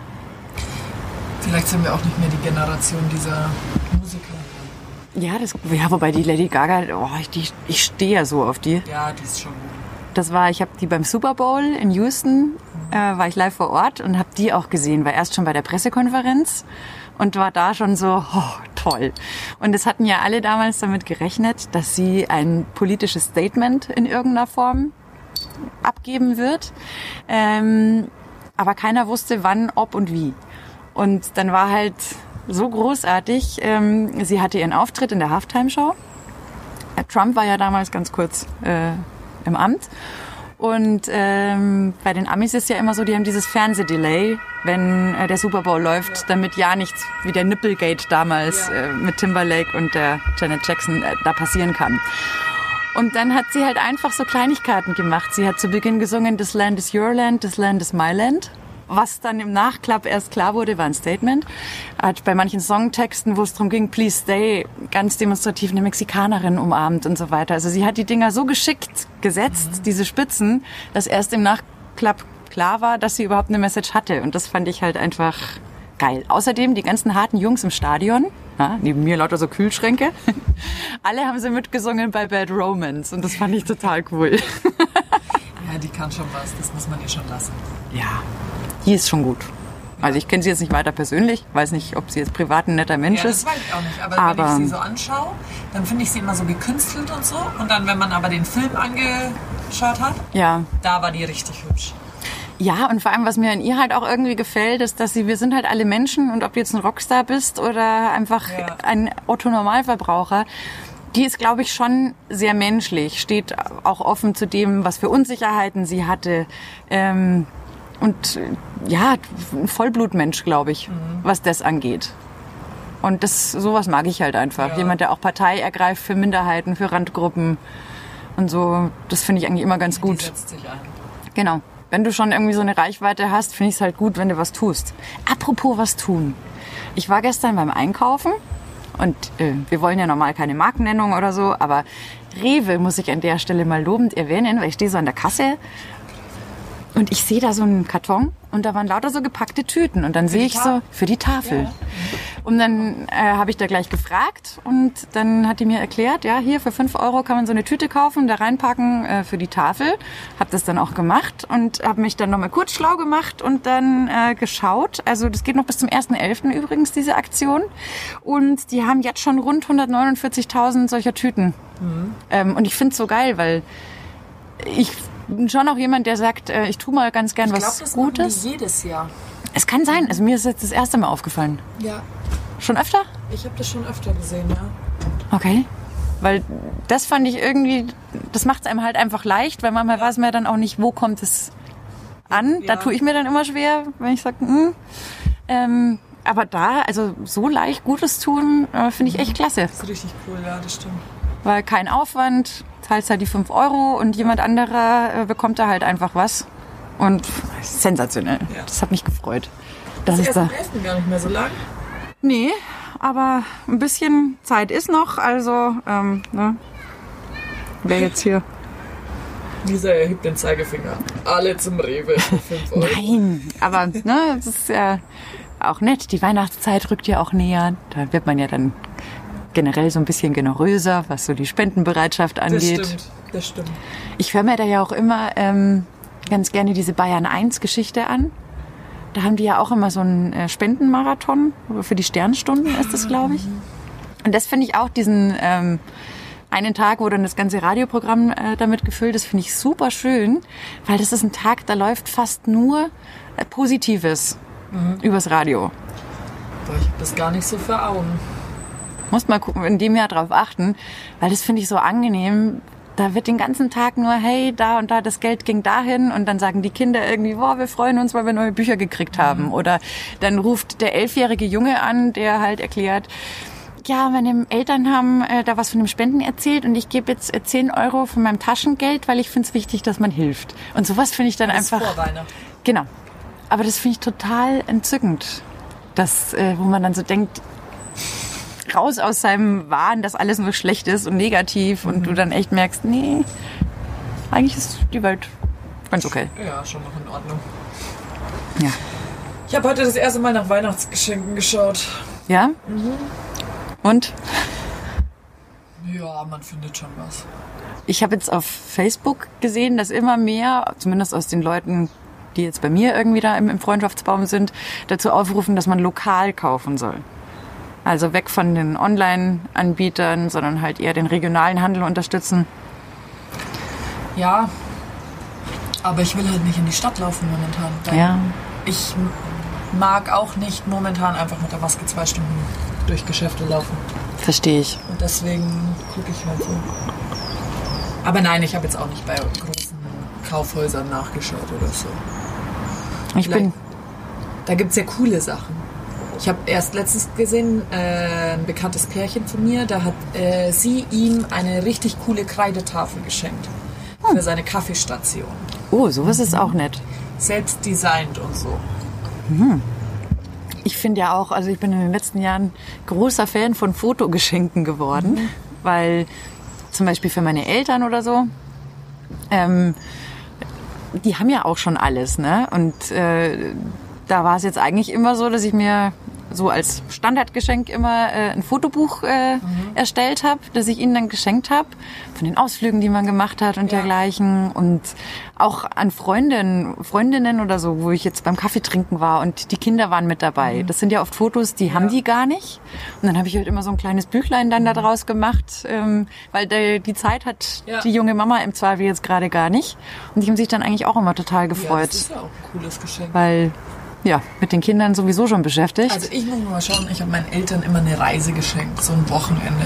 Vielleicht sind wir auch nicht mehr die Generation dieser Musiker. Ja, das, ja, wobei die Lady Gaga, oh, ich, die, ich stehe ja so auf die. Ja, die ist schon gut. Das war, ich habe die beim Super Bowl in Houston, äh, war ich live vor Ort und habe die auch gesehen. War erst schon bei der Pressekonferenz und war da schon so, oh, toll. Und es hatten ja alle damals damit gerechnet, dass sie ein politisches Statement in irgendeiner Form abgeben wird. Ähm, aber keiner wusste, wann, ob und wie. Und dann war halt so großartig. Ähm, sie hatte ihren Auftritt in der Halftime-Show. Äh, Trump war ja damals ganz kurz äh, im Amt. Und ähm, bei den Amis ist ja immer so, die haben dieses Fernsehdelay, wenn äh, der Super Bowl läuft, damit ja nichts wie der Nipplegate damals äh, mit Timberlake und der Janet Jackson äh, da passieren kann. Und dann hat sie halt einfach so Kleinigkeiten gemacht. Sie hat zu Beginn gesungen, this land is your land, this land is my land. Was dann im Nachklapp erst klar wurde, war ein Statement. Hat bei manchen Songtexten, wo es darum ging, please stay, ganz demonstrativ eine Mexikanerin umarmt und so weiter. Also sie hat die Dinger so geschickt gesetzt, diese Spitzen, dass erst im Nachklapp klar war, dass sie überhaupt eine Message hatte. Und das fand ich halt einfach geil. Außerdem die ganzen harten Jungs im Stadion, ja, neben mir lauter so Kühlschränke, alle haben sie mitgesungen bei Bad Romance und das fand ich total cool. Ja, die kann schon was. Das muss man ihr schon lassen. Ja, die ist schon gut. Also ich kenne sie jetzt nicht weiter persönlich, weiß nicht, ob sie jetzt privat ein netter Mensch Ja, das ist. weiß ich auch nicht. Aber, Aber- wenn ich sie so anschaue, dann finde ich sie immer so gekünstelt und so. Und dann, wenn man aber den Film angeschaut hat, Ja, da war die richtig hübsch. Ja, und vor allem, was mir an ihr halt auch irgendwie gefällt, ist, dass sie, wir sind halt alle Menschen und ob du jetzt ein Rockstar bist oder einfach Ja. ein Otto-Normalverbraucher, die ist, glaube ich, schon sehr menschlich, steht auch offen zu dem, was für Unsicherheiten sie hatte. Ähm, und äh, ja, ein Vollblutmensch, glaube ich, was das angeht. Und das, sowas mag ich halt einfach. Ja. Jemand, der auch Partei ergreift für Minderheiten, für Randgruppen und so. Das finde ich eigentlich immer ganz Die gut. setzt sich ein. Genau. Wenn du schon irgendwie so eine Reichweite hast, finde ich es halt gut, wenn du was tust. Apropos was tun. Ich war gestern beim Einkaufen und äh, wir wollen ja normal keine Markennennung oder so, aber Rewe muss ich an der Stelle mal lobend erwähnen, weil ich stehe so an der Kasse und ich sehe da so einen Karton und da waren lauter so gepackte Tüten und dann sehe ich so für die Tafel. Ja. Und dann äh, habe ich da gleich gefragt und dann hat die mir erklärt, ja, hier für 5 Euro kann man so eine Tüte kaufen, da reinpacken äh, für die Tafel. Habe das dann auch gemacht und habe mich dann nochmal kurz schlau gemacht und dann äh, geschaut. Also das geht noch bis zum 1.11. übrigens, diese Aktion. Und die haben jetzt schon rund 149.000 solcher Tüten. Ähm, und ich finde es so geil, weil ich bin schon auch jemand, der sagt, äh, ich tue mal ganz gern Ich was glaube, das Gutes. die jedes Jahr. Es kann sein, also mir ist jetzt das erste Mal aufgefallen. Ja, Schon öfter? ich habe das schon öfter gesehen, ja. Okay. Weil das fand ich irgendwie, das macht es einem halt einfach leicht, weil manchmal weiß man ja dann auch nicht, wo kommt es an. Da Ja. tue ich mir dann immer schwer, wenn ich sage, hm. ähm, aber da, also so leicht Gutes tun, äh, finde ich echt klasse. Das ist richtig cool, ja, das stimmt. Weil kein Aufwand, zahlst halt die 5 Euro und jemand anderer äh, bekommt da halt einfach was. Und sensationell. Ja. Das hat mich gefreut. Das Das ist ist da. 11. gar nicht mehr so lang. Nee, aber ein bisschen Zeit ist noch, also ähm, ne? Wer jetzt hier? Lisa erhebt den Zeigefinger. Alle zum Rewe für 5 Euro. Nein, aber ne, es ist ja auch nett. Die Weihnachtszeit rückt ja auch näher. Da wird man ja dann generell so ein bisschen generöser, was so die Spendenbereitschaft Das angeht. stimmt, das stimmt. Ich höre mir da ja auch immer ähm, ganz gerne diese Bayern 1 Geschichte an. Da haben die ja auch immer so einen äh, Spendenmarathon. Für die Sternstunden ist das, glaube ich. Und das finde ich auch, diesen ähm, einen Tag, wo dann das ganze Radioprogramm äh, damit gefüllt ist, finde ich super schön, weil das ist ein Tag, da läuft fast nur äh, Positives übers Radio. Boah, ich habe das gar nicht so vor Augen. Muss mal gucken, in dem Jahr drauf achten, weil das finde ich so angenehm. Da wird den ganzen Tag nur, hey, da und da, das Geld ging dahin und dann sagen die Kinder irgendwie, boah, wir freuen uns, weil wir neue Bücher gekriegt haben. Oder dann ruft der elfjährige Junge an, der halt erklärt, ja, meine Eltern haben äh, da was von dem Spenden erzählt und ich gebe jetzt äh, 10 Euro von meinem Taschengeld, weil ich finde es wichtig, dass man hilft. Und sowas finde ich dann Das ist einfach. vor Weihnachten. Genau. Aber das finde ich total entzückend. Das, äh, wo man dann so denkt, raus aus seinem Wahn, dass alles nur schlecht ist und negativ und du dann echt merkst, nee, eigentlich ist die Welt ganz okay. Ja, schon noch in Ordnung. Ja. Ich habe heute das erste Mal nach Weihnachtsgeschenken geschaut. Ja? Und Ja, man findet schon was. ich habe jetzt auf Facebook gesehen, dass immer mehr, zumindest aus den Leuten, die jetzt bei mir irgendwie da im, im Freundschaftsbaum sind, dazu aufrufen, dass man lokal kaufen soll. Also weg von den Online-Anbietern, sondern halt eher den regionalen Handel unterstützen. Ja, aber ich will halt nicht in die Stadt laufen momentan. Ja. Ich mag auch nicht momentan einfach mit der Maske zwei Stunden durch Geschäfte laufen. Verstehe ich. Und deswegen gucke ich halt so. Aber nein, ich habe jetzt auch nicht bei großen Kaufhäusern nachgeschaut oder so. Ich bin, Da gibt es ja coole Sachen. Ich habe erst letztens gesehen, äh, ein bekanntes Pärchen von mir, da hat äh, sie ihm eine richtig coole Kreidetafel geschenkt. Für seine Kaffeestation. oh, sowas ist auch nett. Selbst designt und so. Ich finde ja auch, also ich bin in den letzten Jahren großer Fan von Fotogeschenken geworden, weil zum Beispiel für meine Eltern oder so, ähm, die haben ja auch schon alles, ne? Und äh, da war es jetzt eigentlich immer so, dass ich mir so als Standardgeschenk immer äh, ein Fotobuch äh, erstellt habe, das ich ihnen dann geschenkt habe, von den Ausflügen, die man gemacht hat und Ja. dergleichen und auch an Freundinnen, Freundinnen oder so, wo ich jetzt beim Kaffee trinken war und die Kinder waren mit dabei. Das sind ja oft Fotos, die haben die gar nicht. Und dann habe ich halt immer so ein kleines Büchlein dann da draus gemacht, ähm, weil der, die Zeit hat Ja. die junge Mama im Zweifel jetzt gerade gar nicht. Und die haben sich dann eigentlich auch immer total Ja, gefreut, das ist ja auch ein cooles Geschenk. weil ja, mit den Kindern sowieso schon beschäftigt. Also ich muss mal schauen, ich habe meinen Eltern immer eine Reise geschenkt, so ein Wochenende.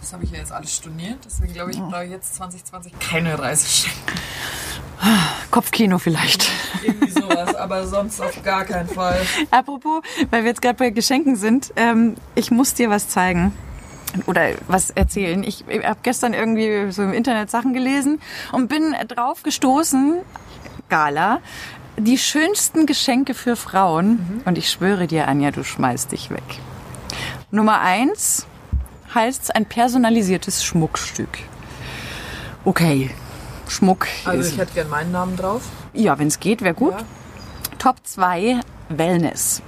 Das habe ich ja jetzt alles storniert, deswegen glaube ich, brauche ich jetzt 2020 keine Reise schenken. Kopfkino vielleicht. Irgendwie sowas, aber sonst auf gar keinen Fall. Apropos, weil wir jetzt gerade bei Geschenken sind, ähm, ich muss dir was zeigen. Oder was erzählen. Ich habe gestern irgendwie so im Internet Sachen gelesen und bin drauf gestoßen, Gala, die schönsten Geschenke für Frauen. Und ich schwöre dir, Anja, du schmeißt dich weg. Nummer eins heißt ein personalisiertes Schmuckstück. Okay, Schmuck Also ich hätte gern meinen Namen drauf. ja, wenn es geht, wäre gut. Ja. Top 2 Wellness.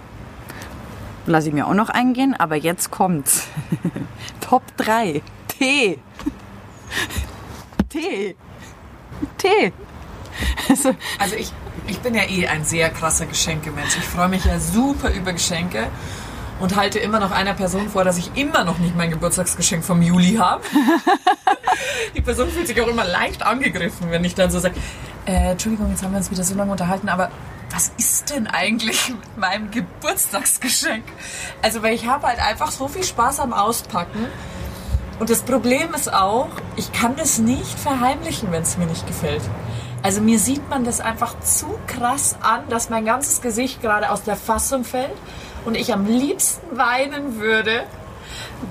Lass ich mir auch noch eingehen, aber jetzt kommt's. Top 3 Tee. Tee. Tee. Also, Also ich, ich bin ja eh ein sehr krasser Geschenkemensch. Ich freue mich ja super über Geschenke und halte immer noch einer Person vor, dass ich immer noch nicht mein Geburtstagsgeschenk vom Juli habe. Die Person fühlt sich auch immer leicht angegriffen, wenn ich dann so sage, äh, Entschuldigung, jetzt haben wir uns wieder so lange unterhalten, aber was ist denn eigentlich mit meinem Geburtstagsgeschenk? Also, weil ich habe halt einfach so viel Spaß am Auspacken. Und das Problem ist auch, ich kann das nicht verheimlichen, wenn es mir nicht gefällt. Also mir sieht man das einfach zu krass an, dass mein ganzes Gesicht gerade aus der Fassung fällt und ich am liebsten weinen würde,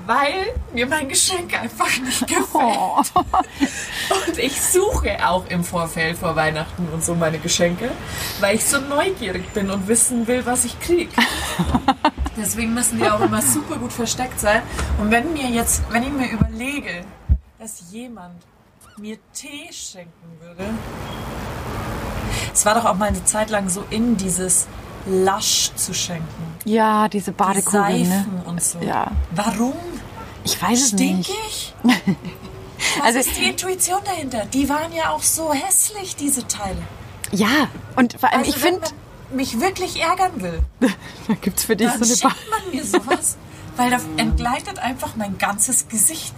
weil mir mein Geschenk einfach nicht gefällt. oh, Und ich suche auch im Vorfeld vor Weihnachten und so meine Geschenke, weil ich so neugierig bin und wissen will, was ich kriege. Deswegen müssen die auch immer super gut versteckt sein. Und wenn mir jetzt, wenn ich mir überlege, dass jemand mir Tee schenken würde. Es war doch auch mal eine Zeit lang so in, dieses Lush zu schenken. ja, diese Die Badekugeln, Seifen ne? und so. Ja. Warum? Ich weiß es nicht. Stinkig? Was Also- ist die Intuition dahinter? Die waren ja auch so hässlich, diese Teile. Ja, und vor allem, Also ich wenn finde, man- mich wirklich ärgern will, Da gibt's für dich dann so eine schickt man mir sowas, weil da entgleitet einfach mein ganzes Gesicht.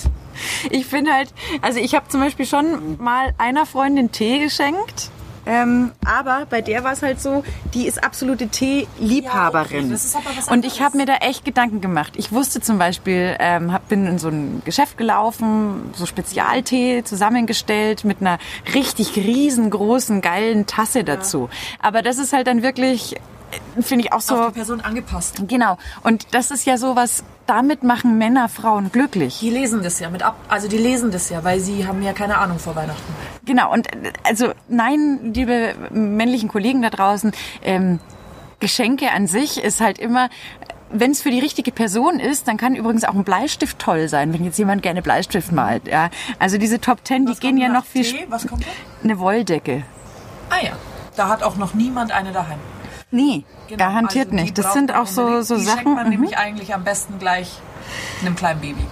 Ich finde halt, also ich habe zum Beispiel schon mal einer Freundin Tee geschenkt. Ähm, aber bei der war es halt so, die ist absolute Tee-Liebhaberin. Ja, okay, und ich habe mir da echt Gedanken gemacht. Ich wusste zum Beispiel, ähm, hab, bin in so ein Geschäft gelaufen, so Spezialtee zusammengestellt mit einer richtig riesengroßen, geilen Tasse dazu. Aber das ist halt dann wirklich, finde ich auch so... Auf die Person angepasst. Genau. Und das ist ja sowas, damit machen Männer Frauen glücklich. Die lesen das ja mit ab, also die lesen das ja, weil sie haben ja keine Ahnung vor Weihnachten. Genau, und also nein, liebe männlichen Kollegen da draußen, ähm, Geschenke an sich ist halt immer, wenn es für die richtige Person ist, dann kann übrigens auch ein Bleistift toll sein, wenn jetzt jemand gerne Bleistift malt. Ja. Also diese Top Ten, die gehen ja noch viel... Tee? Was kommt da? Eine Wolldecke. Ah ja, da hat auch noch niemand eine daheim. Nee, Genau, garantiert also die nicht. Das sind auch so, so die Sachen. schenkt man mhm. nämlich eigentlich am besten gleich einem kleinen Baby.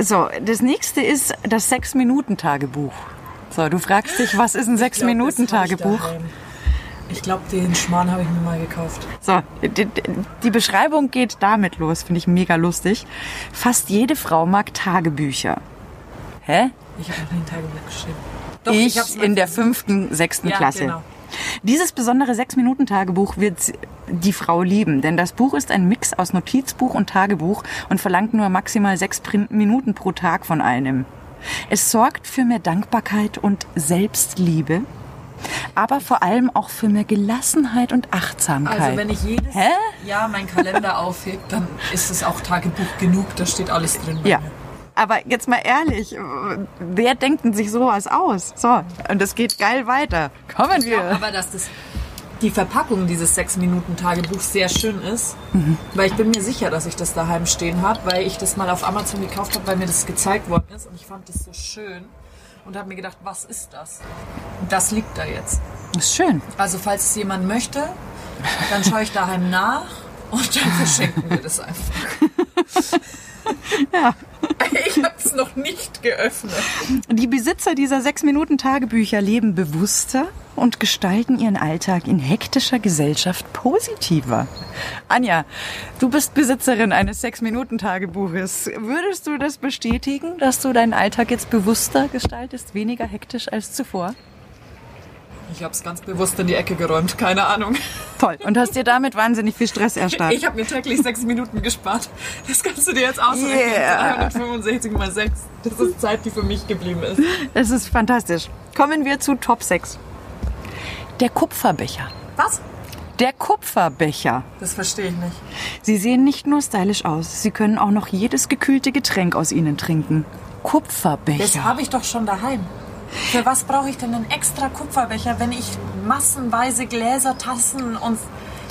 So, das nächste ist das Sechs-Minuten-Tagebuch. So, du fragst dich, was ist ein Ich Sechs-Minuten-Tagebuch? Ich, ich glaube, den Schmarrn habe ich mir mal gekauft. So, die, die Beschreibung geht damit los, finde ich mega lustig. Fast jede Frau mag Tagebücher. Hä? Ich habe noch nie ein Tagebuch geschrieben. Doch, ich mal in der fünften, sechsten Ja, Klasse. genau. Dieses besondere Sechs-Minuten-Tagebuch wird die Frau lieben, denn das Buch ist ein Mix aus Notizbuch und Tagebuch und verlangt nur maximal sechs Minuten pro Tag von einem. Es sorgt für mehr Dankbarkeit und Selbstliebe, aber vor allem auch für mehr Gelassenheit und Achtsamkeit. Also wenn ich jedes Hä? Jahr meinen Kalender aufhebe, dann ist es auch Tagebuch genug. Da steht alles drin. bei Ja. mir. Aber jetzt mal ehrlich, wer denkt denn sich sowas aus? So, und es geht geil weiter. Kommen wir. Aber dass das die Verpackung dieses 6-Minuten-Tagebuchs sehr schön ist, Mhm. weil ich bin mir sicher, dass ich das daheim stehen habe, weil ich das mal auf Amazon gekauft habe, weil mir das gezeigt worden ist und ich fand das so schön und habe mir gedacht, was ist das? Und das liegt da jetzt. Das ist schön. Also falls es jemand möchte, dann schaue ich daheim nach und dann verschenken wir das einfach. Ja. Ich habe es noch nicht geöffnet. Die Besitzer dieser sechs Minuten Tagebücher leben bewusster und gestalten ihren Alltag in hektischer Gesellschaft positiver. Anja, du bist Besitzerin eines sechs Minuten Tagebuches. Würdest du das bestätigen, dass du deinen Alltag jetzt bewusster gestaltest, weniger hektisch als zuvor? Ich habe es ganz bewusst in die Ecke geräumt, keine Ahnung. Toll. Und hast dir damit wahnsinnig viel Stress erspart. Ich habe mir täglich sechs Minuten gespart. Das kannst du dir jetzt ausrechnen. Yeah. 365 mal 6. Das ist Zeit, die für mich geblieben ist. Es ist fantastisch. Kommen wir zu Top 6. Der Kupferbecher. Was? Der Kupferbecher. Das verstehe ich nicht. Sie sehen nicht nur stylisch aus, sie können auch noch jedes gekühlte Getränk aus ihnen trinken. Das Kupferbecher. habe ich doch schon daheim. Für was brauche ich denn einen extra Kupferbecher, wenn ich massenweise Gläser, Tassen und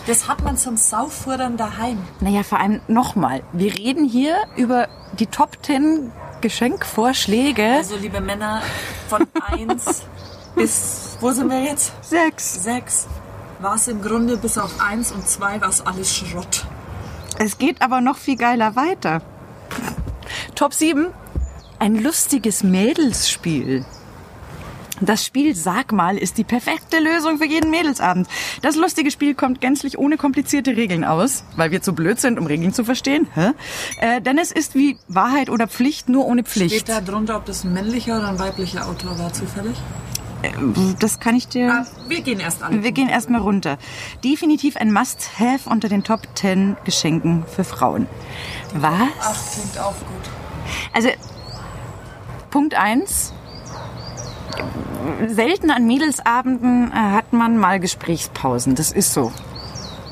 das hat man zum Sauffordern daheim. Naja, vor allem nochmal. Wir reden hier über die Top 10 Geschenkvorschläge. Also liebe Männer, von 1 bis, wo sind wir jetzt? Sechs. 6 war es im Grunde bis auf 1 und 2 war es alles Schrott. Es geht aber noch viel geiler weiter. Top 7. Ein lustiges Mädelsspiel. Das Spiel Sag mal ist die perfekte Lösung für jeden Mädelsabend. Das lustige Spiel kommt gänzlich ohne komplizierte Regeln aus, weil wir zu blöd sind, um Regeln zu verstehen. Hä? Äh, denn es ist wie Wahrheit oder Pflicht, nur ohne Pflicht. Steht da drunter, ob das ein männlicher oder ein weiblicher Autor war, zufällig? Das kann ich dir... Ah, wir gehen erst alle. Wir gehen erstmal runter. Definitiv ein Must-Have unter den Top 10 Geschenken für Frauen. Was? Ach, klingt auch gut. Also, Punkt 1. Selten an Mädelsabenden äh, hat man mal Gesprächspausen. Das ist so.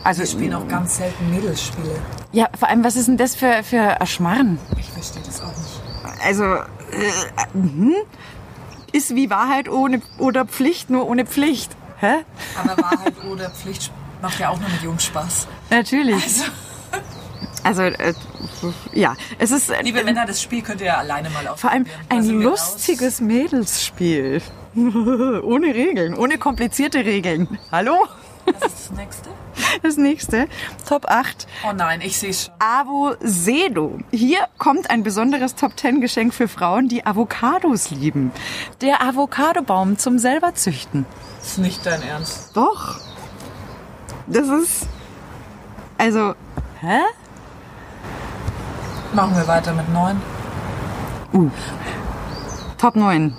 Also, Wir spielen auch ganz selten Mädelsspiele. ja, vor allem, was ist denn das für, für ein Schmarrn? Ich verstehe das auch nicht. Also, äh, mhm. ist wie Wahrheit ohne, oder Pflicht, nur ohne Pflicht. Hä? Aber Wahrheit oder Pflicht macht ja auch nur mit Jungs Spaß. Natürlich. Also, Also, äh, ja, es ist äh, liebe Männer, das Spiel könnt ihr ja alleine mal ausprobieren. vor allem ein lustiges Mädelsspiel. ohne Regeln, ohne komplizierte Regeln. Hallo? raus. Was ist das nächste? Das nächste, Top 8, Oh nein, ich sehe schon. Avo Sedo. Hier kommt ein besonderes Top 10 Geschenk für Frauen, die Avocados lieben. Der Avocadobaum zum selber züchten. Das ist nicht dein Ernst. Doch. Das ist. Also. Hä? Machen wir weiter mit neun. Top 9.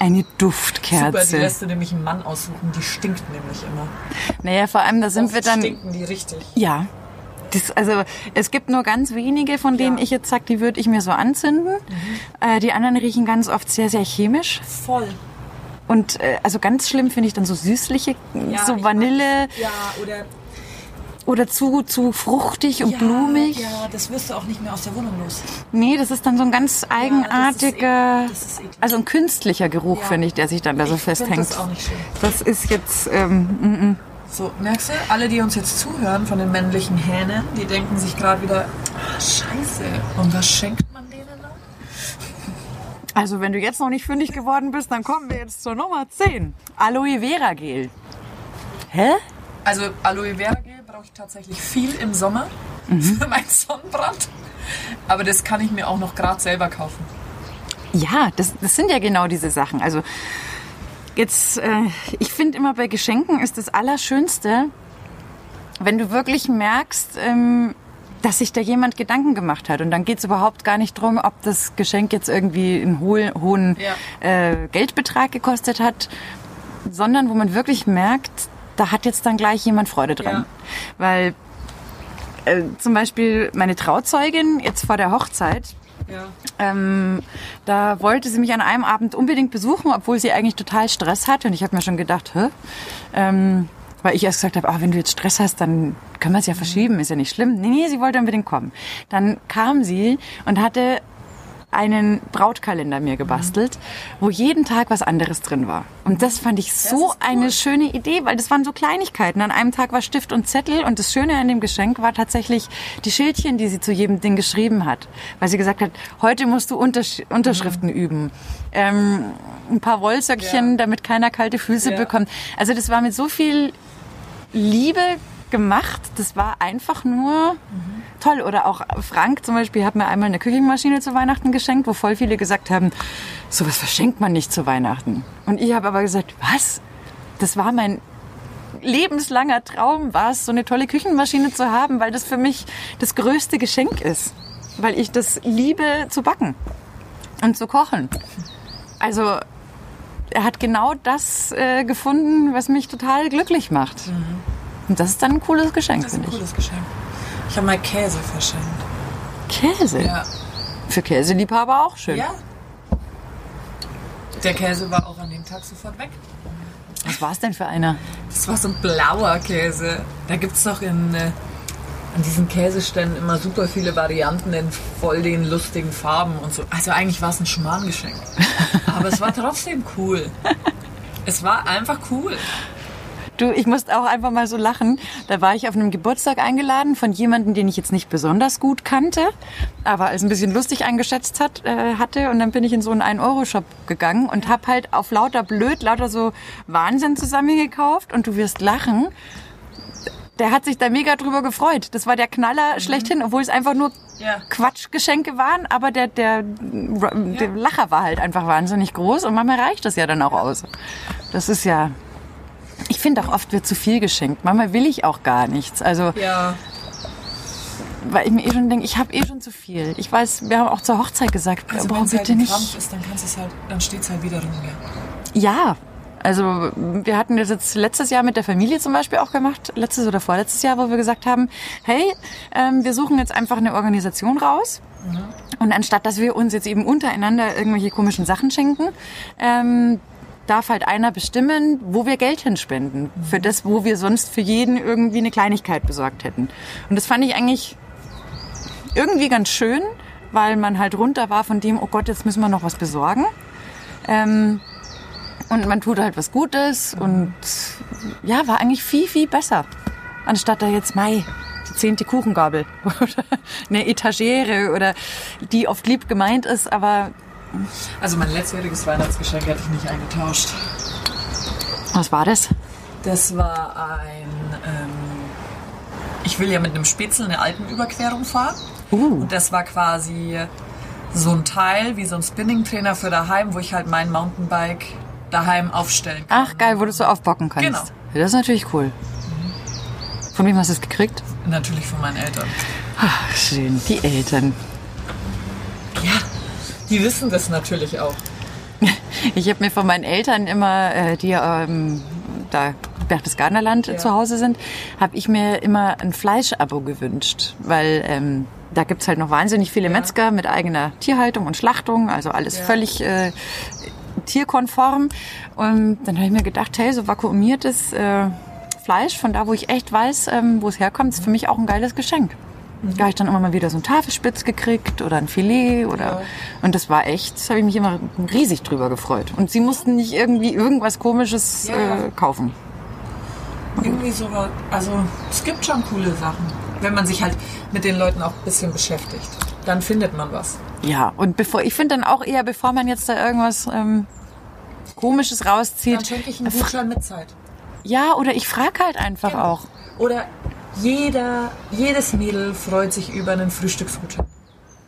Eine Super, Duftkerze. die lässt du nämlich einen Mann aussuchen. Die stinkt nämlich immer. naja, vor allem, da sind Oft wir dann. stinken die richtig. Ja. Das, also es gibt nur ganz wenige, von denen Ja. ich jetzt sage, die würde ich mir so anzünden. Äh, die anderen riechen ganz oft sehr, sehr chemisch. Voll. Und äh, also ganz schlimm finde ich dann so süßliche, Ja, so Vanille mag- Ja, oder oder zu, zu fruchtig und ja, blumig. Ja, das wirst du auch nicht mehr aus der Wohnung los. Nee, das ist dann so ein ganz eigenartiger, ist eklig. also ein künstlicher Geruch, Ja. finde ich, der sich dann da so Ich festhängt. das auch nicht schön. Das ist jetzt, ähm, mm, mm. So, merkst du, alle, die uns jetzt zuhören von den männlichen Hähnen, die denken sich gerade wieder, ah, scheiße, und was schenkt man denen noch? also wenn du jetzt noch nicht fündig geworden bist, dann kommen wir jetzt zur Nummer 10. Aloe Vera Gel. Hä? Also Aloe Vera Gel brauche ich tatsächlich viel im Sommer Mhm. für meinen Sonnenbrand. Aber das kann ich mir auch noch gerade selber kaufen. Ja, das, das sind ja genau diese Sachen. Also jetzt, äh, ich finde immer bei Geschenken ist das Allerschönste, wenn du wirklich merkst, ähm, dass sich da jemand Gedanken gemacht hat. Und dann geht es überhaupt gar nicht drum, ob das Geschenk jetzt irgendwie einen hohen, hohen Ja. äh, Geldbetrag gekostet hat, sondern wo man wirklich merkt, da hat jetzt dann gleich jemand Freude dran. Ja. Weil äh, zum Beispiel meine Trauzeugin jetzt vor der Hochzeit, Ja. ähm, da wollte sie mich an einem Abend unbedingt besuchen, obwohl sie eigentlich total Stress hatte. Und ich habe mir schon gedacht, hä? Ähm, weil ich erst gesagt habe, ah, wenn du jetzt Stress hast, dann können wir es ja verschieben, ist ja nicht schlimm. Nee, nee, sie wollte unbedingt kommen. Dann kam sie und hatte einen Brautkalender mir gebastelt, wo jeden Tag was anderes drin war. Und das fand ich so cool. eine schöne Idee, weil das waren so Kleinigkeiten. An einem Tag war Stift und Zettel und das Schöne an dem Geschenk war tatsächlich die Schildchen, die sie zu jedem Ding geschrieben hat. Weil sie gesagt hat, heute musst du Untersch Unterschriften üben. Ähm, ein paar Wollsöckchen, Ja. damit keiner kalte Füße Ja. bekommt. Also das war mit so viel Liebe gemacht. Das war einfach nur toll. Oder auch Frank zum Beispiel hat mir einmal eine Küchenmaschine zu Weihnachten geschenkt, wo voll viele gesagt haben, sowas verschenkt man nicht zu Weihnachten. Und ich habe aber gesagt, was? Das war mein lebenslanger Traum, war es, so eine tolle Küchenmaschine zu haben, weil das für mich das größte Geschenk ist. Weil ich das liebe zu backen und zu kochen. Also er hat genau das äh, gefunden, was mich total glücklich macht. Und das ist dann ein cooles Geschenk, Das ist ein finde ich. cooles Geschenk. Ich habe mal Käse verschenkt. Käse. Ja. Für Käseliebhaber auch schön. Ja. Der Käse war auch an dem Tag sofort weg. Was war es denn für einer? Das war so ein blauer Käse. Da gibt es doch in, äh, an diesen Käseständen immer super viele Varianten in voll den lustigen Farben und so. Also eigentlich war es ein Schmarrngeschenk. Aber es war trotzdem cool. Es war einfach cool. Du, ich musste auch einfach mal so lachen. Da war ich auf einem Geburtstag eingeladen von jemandem, den ich jetzt nicht besonders gut kannte, aber als ein bisschen lustig eingeschätzt hat, äh, hatte. Und dann bin ich in so einen 1-Euro-Shop gegangen und hab halt auf lauter blöd, lauter so Wahnsinn zusammengekauft. Und du wirst lachen. Der hat sich da mega drüber gefreut. Das war der Knaller schlechthin, obwohl es einfach nur Ja. Quatschgeschenke waren, aber der, der, der Lacher war halt einfach wahnsinnig groß und manchmal reicht das ja dann auch aus. Das ist ja. Ich finde auch oft wird zu viel geschenkt. Manchmal will ich auch gar nichts. Also, Ja. weil ich mir eh schon denke, ich habe eh schon zu viel. Ich weiß, wir haben auch zur Hochzeit gesagt, Also boah, wenn es halt bitte ein nicht. Krampf ist, dann kannst es halt, dann steht es halt wieder rum. Ja. Ja, also wir hatten das jetzt letztes Jahr mit der Familie zum Beispiel auch gemacht, letztes oder vorletztes Jahr, wo wir gesagt haben, hey, ähm, wir suchen jetzt einfach eine Organisation raus. Und anstatt, dass wir uns jetzt eben untereinander irgendwelche komischen Sachen schenken, ähm, darf halt einer bestimmen, wo wir Geld hinspenden. Für das, wo wir sonst für jeden irgendwie eine Kleinigkeit besorgt hätten. Und das fand ich eigentlich irgendwie ganz schön, weil man halt runter war von dem, oh Gott, jetzt müssen wir noch was besorgen. Ähm, und man tut halt was Gutes und ja, war eigentlich viel, viel besser. Anstatt da jetzt, Mai, die zehnte Kuchengabel oder eine Etagere oder die oft lieb gemeint ist, aber Also mein letztjähriges Weihnachtsgeschenk hätte ich nicht eingetauscht. was war das? Das war ein. Ähm, ich will ja mit einem Spätzle eine Alpenüberquerung fahren. Uh, Und das war quasi so ein Teil wie so ein Spinning-Trainer für daheim, wo ich halt mein Mountainbike daheim aufstellen kann. ach geil, wo du so aufbocken kannst. Genau. Ja, das ist natürlich cool. Von wem hast du es gekriegt? Natürlich von meinen Eltern. Ach, schön. Die Eltern. Ja, die wissen das natürlich auch. Ich habe mir von meinen Eltern immer, äh, die ähm, da Berchtesgadenerland Ja. zu Hause sind, habe ich mir immer ein Fleischabo gewünscht, weil ähm, da gibt's halt noch wahnsinnig viele Metzger mit eigener Tierhaltung und Schlachtung, also alles Ja. völlig äh, tierkonform. Und dann habe ich mir gedacht, hey, so vakuumiertes äh, Fleisch, von da, wo ich echt weiß, ähm, wo es herkommt, ist für mich auch ein geiles Geschenk. Da habe ich dann immer mal wieder so ein Tafelspitz gekriegt oder ein Filet oder Ja. und das war echt, da habe ich mich immer riesig drüber gefreut. Und sie mussten nicht irgendwie irgendwas komisches Ja. äh, kaufen. Irgendwie so, also es gibt schon coole Sachen. Wenn man sich halt mit den Leuten auch ein bisschen beschäftigt, dann findet man was. Ja, und bevor ich finde dann auch eher, bevor man jetzt da irgendwas ähm, komisches Dann rauszieht, schenke ich einen Gutschein mit Zeit. ja, oder ich frage halt einfach Genau. auch. Oder jeder, jedes Mädel freut sich über einen Frühstücksgutschein.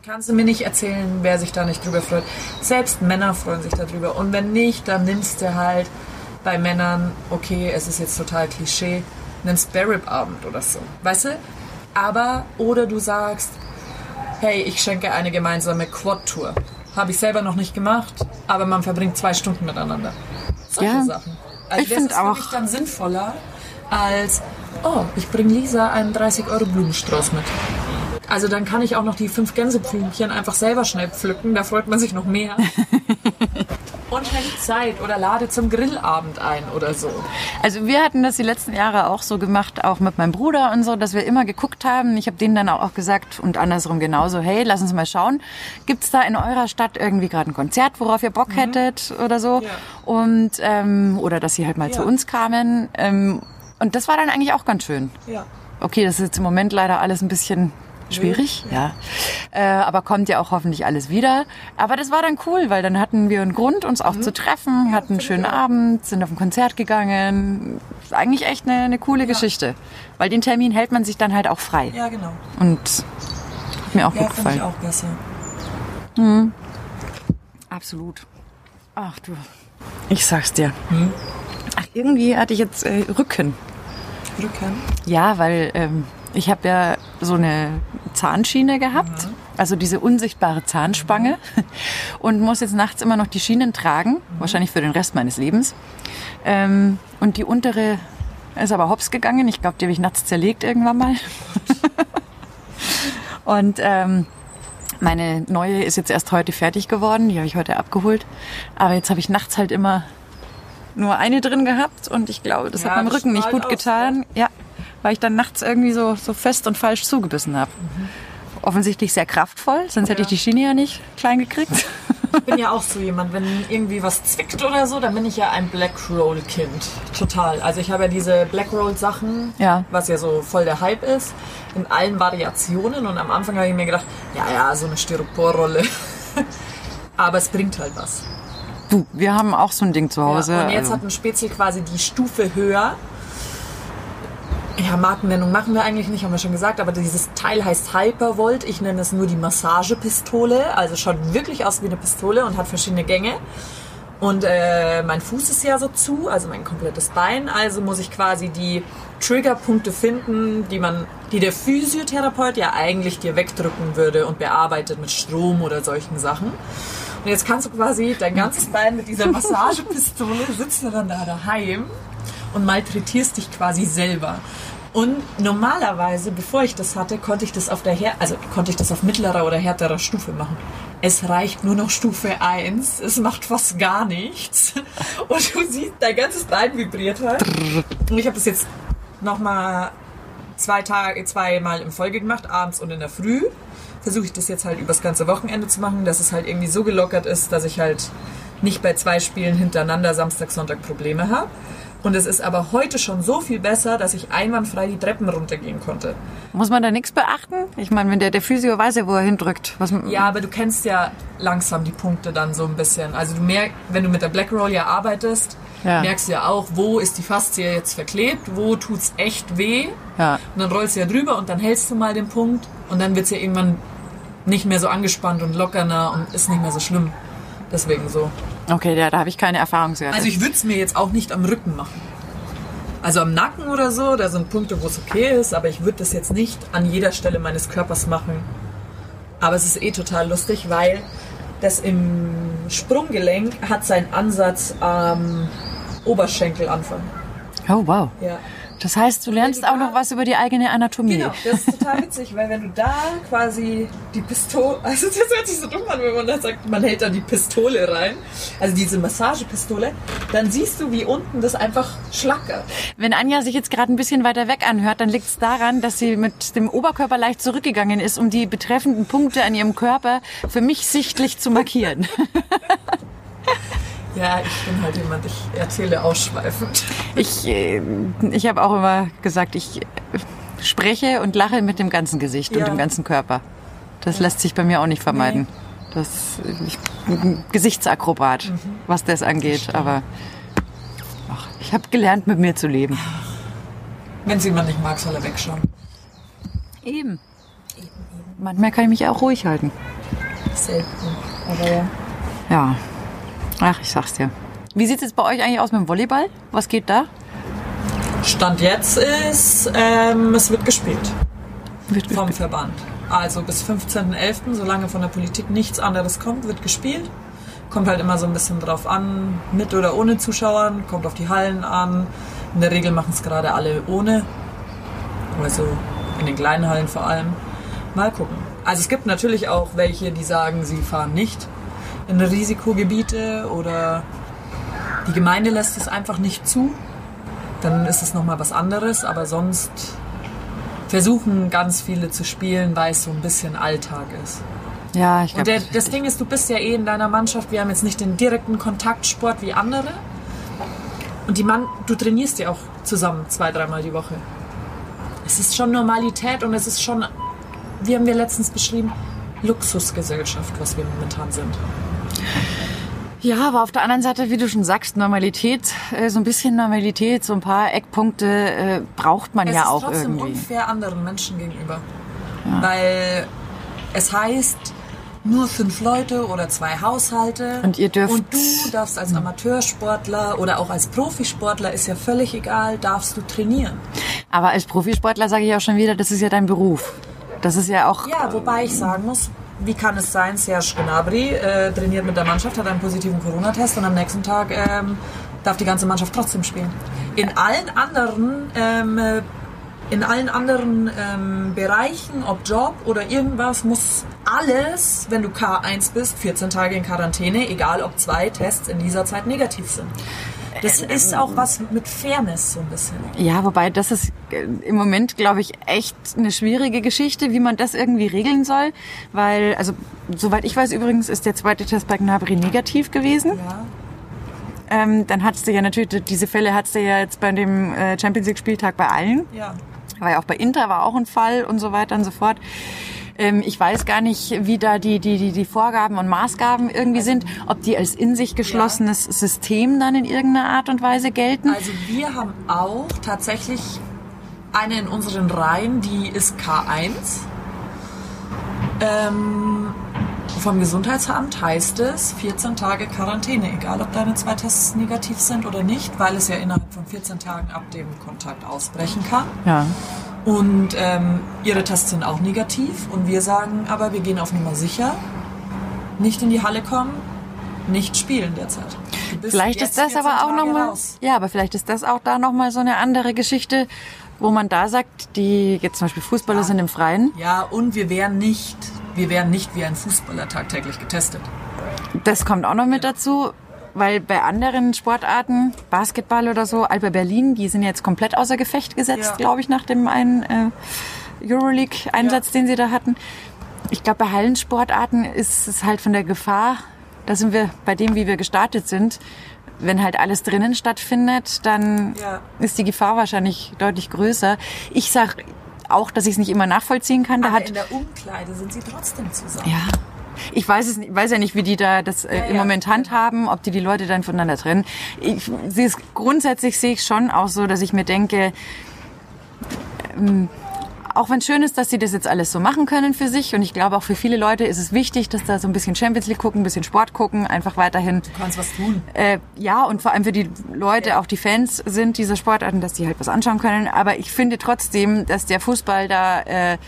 Kannst du mir nicht erzählen, wer sich da nicht drüber freut. Selbst Männer freuen sich darüber. Und wenn nicht, dann nimmst du halt bei Männern, okay, es ist jetzt total Klischee, einen Spare-Rib-Abend oder so. Weißt du? Aber, oder du sagst, hey, ich schenke eine gemeinsame Quad-Tour. Habe ich selber noch nicht gemacht, aber man verbringt zwei Stunden miteinander. Solche Ja. Sachen. Also Ich das find ist für auch- dann sinnvoller als, oh, ich bringe Lisa einen 30-Euro-Blumenstrauß mit. Also dann kann ich auch noch die fünf Gänseblümchen einfach selber schnell pflücken, da freut man sich noch mehr. Und schenkt Zeit oder lade zum Grillabend ein oder so. Also wir hatten das die letzten Jahre auch so gemacht, auch mit meinem Bruder und so, dass wir immer geguckt haben. Ich habe denen dann auch gesagt und andersrum genauso, hey, lass uns mal schauen, gibt's da in eurer Stadt irgendwie gerade ein Konzert, worauf ihr Bock hättet oder so? Ja. Und ähm, oder dass sie halt mal zu Ja. uns kamen. Ähm, und das war dann eigentlich auch ganz schön. Ja. Okay, das ist jetzt im Moment leider alles ein bisschen schwierig, ja. Äh, aber kommt ja auch hoffentlich alles wieder. Aber das war dann cool, weil dann hatten wir einen Grund, uns auch zu treffen, hatten einen schönen Abend, sind auf ein Konzert gegangen. Ist eigentlich echt eine, eine coole Geschichte. Weil den Termin hält man sich dann halt auch frei. Ja, genau. Und hat mir auch Ja, gut finde ich gefallen. auch besser. Absolut. Ach du, ich sag's dir. Ach, irgendwie hatte ich jetzt äh, Rücken. Rücken. Ja, weil ähm, ich habe ja so eine Zahnschiene gehabt, also diese unsichtbare Zahnspange und muss jetzt nachts immer noch die Schienen tragen, wahrscheinlich für den Rest meines Lebens. Ähm, und die untere ist aber hops gegangen. Ich glaube, die habe ich nachts zerlegt irgendwann mal. und ähm, meine neue ist jetzt erst heute fertig geworden, die habe ich heute abgeholt. Aber jetzt habe ich nachts halt immer nur eine drin gehabt und ich glaube, das Ja, hat meinem Rücken nicht gut aus, getan. Ja, weil ich dann nachts irgendwie so, so fest und falsch zugebissen habe. Offensichtlich sehr kraftvoll, sonst hätte ich die Schiene ja nicht klein gekriegt. Ich bin ja auch so jemand, wenn irgendwie was zwickt oder so, dann bin ich ja ein Black Roll Kind. Total. Also ich habe ja diese Black Roll Sachen, Ja. was ja so voll der Hype ist, in allen Variationen. Und am Anfang habe ich mir gedacht, ja, ja, so eine Styroporrolle. Aber es bringt halt was. Du, wir haben auch so ein Ding zu Hause. Ja, und jetzt also. hat ein Spezi quasi die Stufe höher. Ja, Markennennung machen wir eigentlich nicht, haben wir schon gesagt, aber dieses Teil heißt Hypervolt. Ich nenne es nur die Massagepistole, also schaut wirklich aus wie eine Pistole und hat verschiedene Gänge. Und äh, mein Fuß ist ja so zu, also mein komplettes Bein. Also muss ich quasi die Triggerpunkte finden, die man, die der Physiotherapeut ja eigentlich dir wegdrücken würde und bearbeitet mit Strom oder solchen Sachen. Und jetzt kannst du quasi dein ganzes Bein mit dieser Massagepistole sitzt du dann da daheim und malträtierst dich quasi selber. Und normalerweise, bevor ich das hatte, konnte ich das auf der Her also konnte ich das auf mittlerer oder härterer Stufe machen. Es reicht nur noch Stufe 1. Es macht fast gar nichts. Und du siehst, dein ganzes Bein vibriert halt. Und ich habe das jetzt nochmal zwei Tage, zweimal in Folge gemacht, abends und in der Früh. Versuche ich das jetzt halt übers ganze Wochenende zu machen, dass es halt irgendwie so gelockert ist, dass ich halt nicht bei zwei Spielen hintereinander Samstag, Sonntag Probleme habe. Und es ist aber heute schon so viel besser, dass ich einwandfrei die Treppen runtergehen konnte. Muss man da nichts beachten? Ich meine, wenn der, der Physio weiß ja, wo er hindrückt. Was, Ja, aber du kennst ja langsam die Punkte dann so ein bisschen. Also du merkst, wenn du mit der Black Roll ja arbeitest, Ja. merkst du ja auch, wo ist die Faszie jetzt verklebt, wo tut's echt weh. Ja. Und dann rollst du ja drüber und dann hältst du mal den Punkt und dann wird's ja irgendwann nicht mehr so angespannt und lockerner und ist nicht mehr so schlimm. Deswegen so. Okay, ja, da habe ich keine Erfahrungswerte. Also ich würde es mir jetzt auch nicht am Rücken machen. Also am Nacken oder so, da sind Punkte, wo es okay ist, aber ich würde das jetzt nicht an jeder Stelle meines Körpers machen. Aber es ist eh total lustig, weil das im Sprunggelenk hat seinen Ansatz am Oberschenkelanfang. Oh, wow. Ja. Das heißt, du lernst auch noch was über die eigene Anatomie. Genau, das ist total witzig, weil wenn du da quasi die Pistole, also das hört sich so dumm an, wenn man da sagt, man hält da die Pistole rein, also diese Massagepistole, dann siehst du, wie unten das einfach schlackert. Wenn Anja sich jetzt gerade ein bisschen weiter weg anhört, dann liegt es daran, dass sie mit dem Oberkörper leicht zurückgegangen ist, um die betreffenden Punkte an ihrem Körper für mich sichtlich zu markieren. Ja, ich bin halt jemand, ich erzähle ausschweifend. Ich, äh, ich habe auch immer gesagt, ich spreche und lache mit dem ganzen Gesicht Ja. und dem ganzen Körper. Das lässt sich bei mir auch nicht vermeiden. Das, ich bin ein Gesichtsakrobat, was das angeht. Aber ach, ich habe gelernt, mit mir zu leben. Wenn es jemand nicht mag, soll er wegschauen. Eben. Manchmal kann ich mich auch ruhig halten. Selten. Aber ja. Ja. Ach, ich sag's dir. Wie sieht's jetzt bei euch eigentlich aus mit dem Volleyball? Was geht da? Stand jetzt ist, ähm, es wird gespielt Wird vom gespielt. Verband. Also bis 15.11., solange von der Politik nichts anderes kommt, wird gespielt. Kommt halt immer so ein bisschen drauf an, mit oder ohne Zuschauern, kommt auf die Hallen an. In der Regel machen es gerade alle ohne. Also in den kleinen Hallen vor allem. Mal gucken. Also es gibt natürlich auch welche, die sagen, sie fahren nicht in Risikogebiete oder die Gemeinde lässt es einfach nicht zu. Dann ist es nochmal was anderes, aber sonst versuchen ganz viele zu spielen, weil es so ein bisschen Alltag ist. Ja, ich Und glaube. der, das Ding ist, du bist ja eh in deiner Mannschaft, wir haben jetzt nicht den direkten Kontaktsport wie andere. Und die Mann, du trainierst ja auch zusammen zwei, dreimal die Woche. Es ist schon Normalität und es ist schon, wie haben wir letztens beschrieben, Luxusgesellschaft, was wir momentan sind. Ja, aber auf der anderen Seite, wie du schon sagst, Normalität, äh, so ein bisschen Normalität, so ein paar Eckpunkte äh, braucht man Es ja ist auch trotzdem irgendwie. unfair anderen Menschen gegenüber. Weil es heißt, nur fünf Leute oder zwei Haushalte. Und ihr dürft- Und du darfst als Amateursportler oder auch als Profisportler, ist ja völlig egal, darfst du trainieren. Aber als Profisportler sage ich auch schon wieder, das ist ja dein Beruf. Das ist ja auch. Ja, wobei ich sagen muss, wie kann es sein, Serge Gnabry äh, trainiert mit der Mannschaft, hat einen positiven Corona-Test und am nächsten Tag ähm, darf die ganze Mannschaft trotzdem spielen. In allen anderen, ähm, äh, in allen anderen ähm, Bereichen, ob Job oder irgendwas, muss alles, wenn du K1 bist, 14 Tage in Quarantäne, egal ob zwei Tests in dieser Zeit negativ sind. Das ist auch was mit Fairness so ein bisschen. Ja, wobei das ist äh, im Moment, glaube ich, echt eine schwierige Geschichte, wie man das irgendwie regeln soll. Weil, also, soweit ich weiß übrigens, ist der zweite Test bei Gnabry negativ gewesen. Ja. Ähm, dann hattest du ja natürlich, diese Fälle hattest du ja jetzt bei dem äh, Champions League Spieltag bei allen. Ja. Ja auch bei Inter war auch ein Fall und so weiter und so fort. Ähm, ich weiß gar nicht, wie da die, die, die, die Vorgaben und Maßgaben irgendwie sind, ob die als in sich geschlossenes System dann in irgendeiner Art und Weise gelten. Also wir haben auch tatsächlich eine in unseren Reihen, die ist K1. Ähm, vom Gesundheitsamt heißt es 14 Tage Quarantäne, egal ob deine zwei Tests negativ sind oder nicht, weil es ja innerhalb von 14 Tagen ab dem Kontakt ausbrechen kann. Ja. Und ähm, ihre Tests sind auch negativ und wir sagen aber, wir gehen auf Nummer sicher, nicht in die Halle kommen, nicht spielen derzeit. Vielleicht ist das 14 aber auch nochmal, ja, aber vielleicht ist das auch da nochmal so eine andere Geschichte, wo man da sagt, die jetzt zum Beispiel Fußballer Ja. sind im Freien. Ja, und wir wären nicht, wir wären nicht wie ein Fußballer tagtäglich getestet. Das kommt auch noch mit dazu, weil bei anderen Sportarten, Basketball oder so, Alba Berlin, die sind jetzt komplett außer Gefecht gesetzt, Ja. glaube ich, nach dem einen äh, Euroleague-Einsatz, Ja. den sie da hatten. Ich glaube, bei Hallensportarten ist es halt von der Gefahr, da sind wir bei dem, wie wir gestartet sind, wenn halt alles drinnen stattfindet, dann Ja. ist die Gefahr wahrscheinlich deutlich größer. Ich sag auch, dass ich es nicht immer nachvollziehen kann. Da Aber hat in der Umkleide sind sie trotzdem zusammen. ja. Ich weiß es nicht, weiß ja nicht, wie die da das äh, Ja, im ja, Moment handhaben, ob die die Leute dann voneinander trennen. Ich sehe es grundsätzlich sehe ich schon auch so, dass ich mir denke, ähm, auch wenn es schön ist, dass sie das jetzt alles so machen können für sich. Und ich glaube, auch für viele Leute ist es wichtig, dass da so ein bisschen Champions League gucken, ein bisschen Sport gucken, einfach weiterhin. Du kannst was tun. Äh, ja, und vor allem für die Leute, auch die Fans sind dieser Sportarten, dass die halt was anschauen können. Aber ich finde trotzdem, dass der Fußball da äh,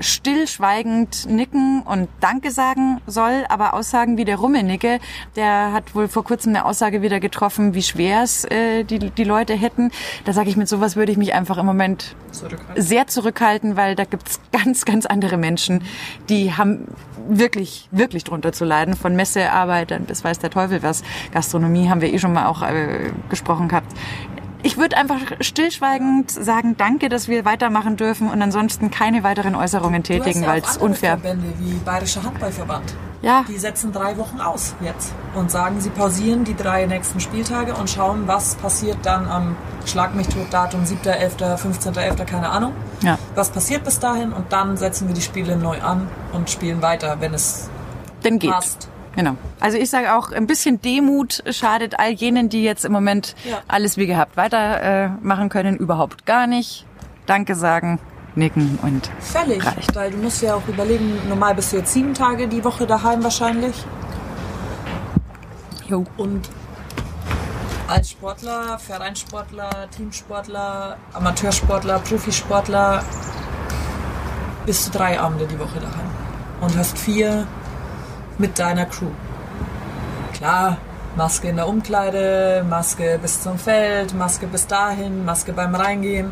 stillschweigend nicken und Danke sagen soll, aber Aussagen wie der Rummenicke, der hat wohl vor kurzem eine Aussage wieder getroffen, wie schwer es äh, die, die Leute hätten. Da sage ich, mit sowas würde ich mich einfach im Moment zurückhalten. sehr zurückhalten, weil da gibt's ganz, ganz andere Menschen, die haben wirklich, wirklich drunter zu leiden, von Messearbeitern bis weiß der Teufel was. Gastronomie haben wir eh schon mal auch äh, gesprochen gehabt ich würde einfach stillschweigend sagen, danke, dass wir weitermachen dürfen und ansonsten keine weiteren Äußerungen tätigen, ja weil es unfair. Verbände wie Bayerischer Handballverband. Ja. Die setzen drei Wochen aus jetzt und sagen, sie pausieren die drei nächsten Spieltage und schauen, was passiert dann am Schlag mich tot Datum 7.11., 15.11., keine Ahnung. Ja. Was passiert bis dahin und dann setzen wir die Spiele neu an und spielen weiter, wenn es Denn geht. passt. Genau. Also ich sage auch, ein bisschen Demut schadet all jenen, die jetzt im Moment Ja. alles wie gehabt weitermachen äh, können, überhaupt gar nicht. Danke sagen, nicken und Völlig, reicht. weil du musst ja auch überlegen, normal bist du jetzt sieben Tage die Woche daheim wahrscheinlich. Jo. Und als Sportler, Vereinssportler, Teamsportler, Amateursportler, Profisportler bist du drei Abende die Woche daheim und hast vier mit deiner Crew. Klar, Maske in der Umkleide, Maske bis zum Feld, Maske bis dahin, Maske beim Reingehen.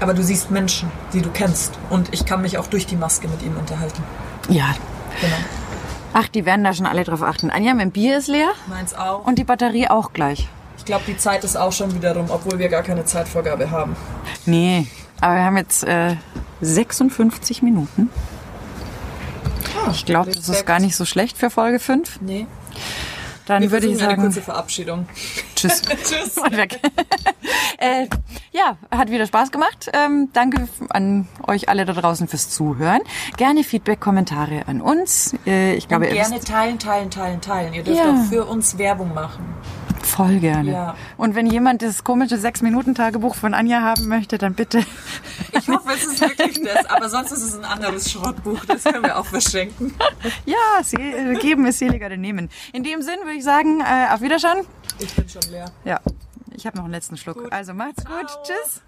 Aber du siehst Menschen, die du kennst. Und ich kann mich auch durch die Maske mit ihnen unterhalten. Ja. Genau. Ach, die werden da schon alle drauf achten. Anja, mein Bier ist leer Meins auch. und die Batterie auch gleich. Ich glaube, die Zeit ist auch schon wieder rum, obwohl wir gar keine Zeitvorgabe haben. Nee, aber wir haben jetzt äh, 56 Minuten. Ich glaube, das ist gar nicht so schlecht für Folge 5. Nee. Dann Wir würde ich versuchen eine sagen, kurze Verabschiedung. tschüss. Tschüss. Und weg. äh, ja, hat wieder Spaß gemacht. Ähm, danke an euch alle da draußen fürs Zuhören. Gerne Feedback, Kommentare an uns. Äh, ich glaube, Und gerne teilen, teilen, teilen, teilen. Ihr dürft Ja. auch für uns Werbung machen. Voll gerne. Ja. Und wenn jemand das komische 6-Minuten-Tagebuch von Anja haben möchte, dann bitte. Ich hoffe, es ist wirklich das, aber sonst ist es ein anderes Schrottbuch. Das können wir auch verschenken. Ja, sie, äh, geben ist seliger denn nehmen. In dem Sinn würde ich sagen, äh, auf Wiederschauen. Ich bin schon leer. Ja, ich habe noch einen letzten Schluck. Gut. Also macht's gut. Ciao. Tschüss.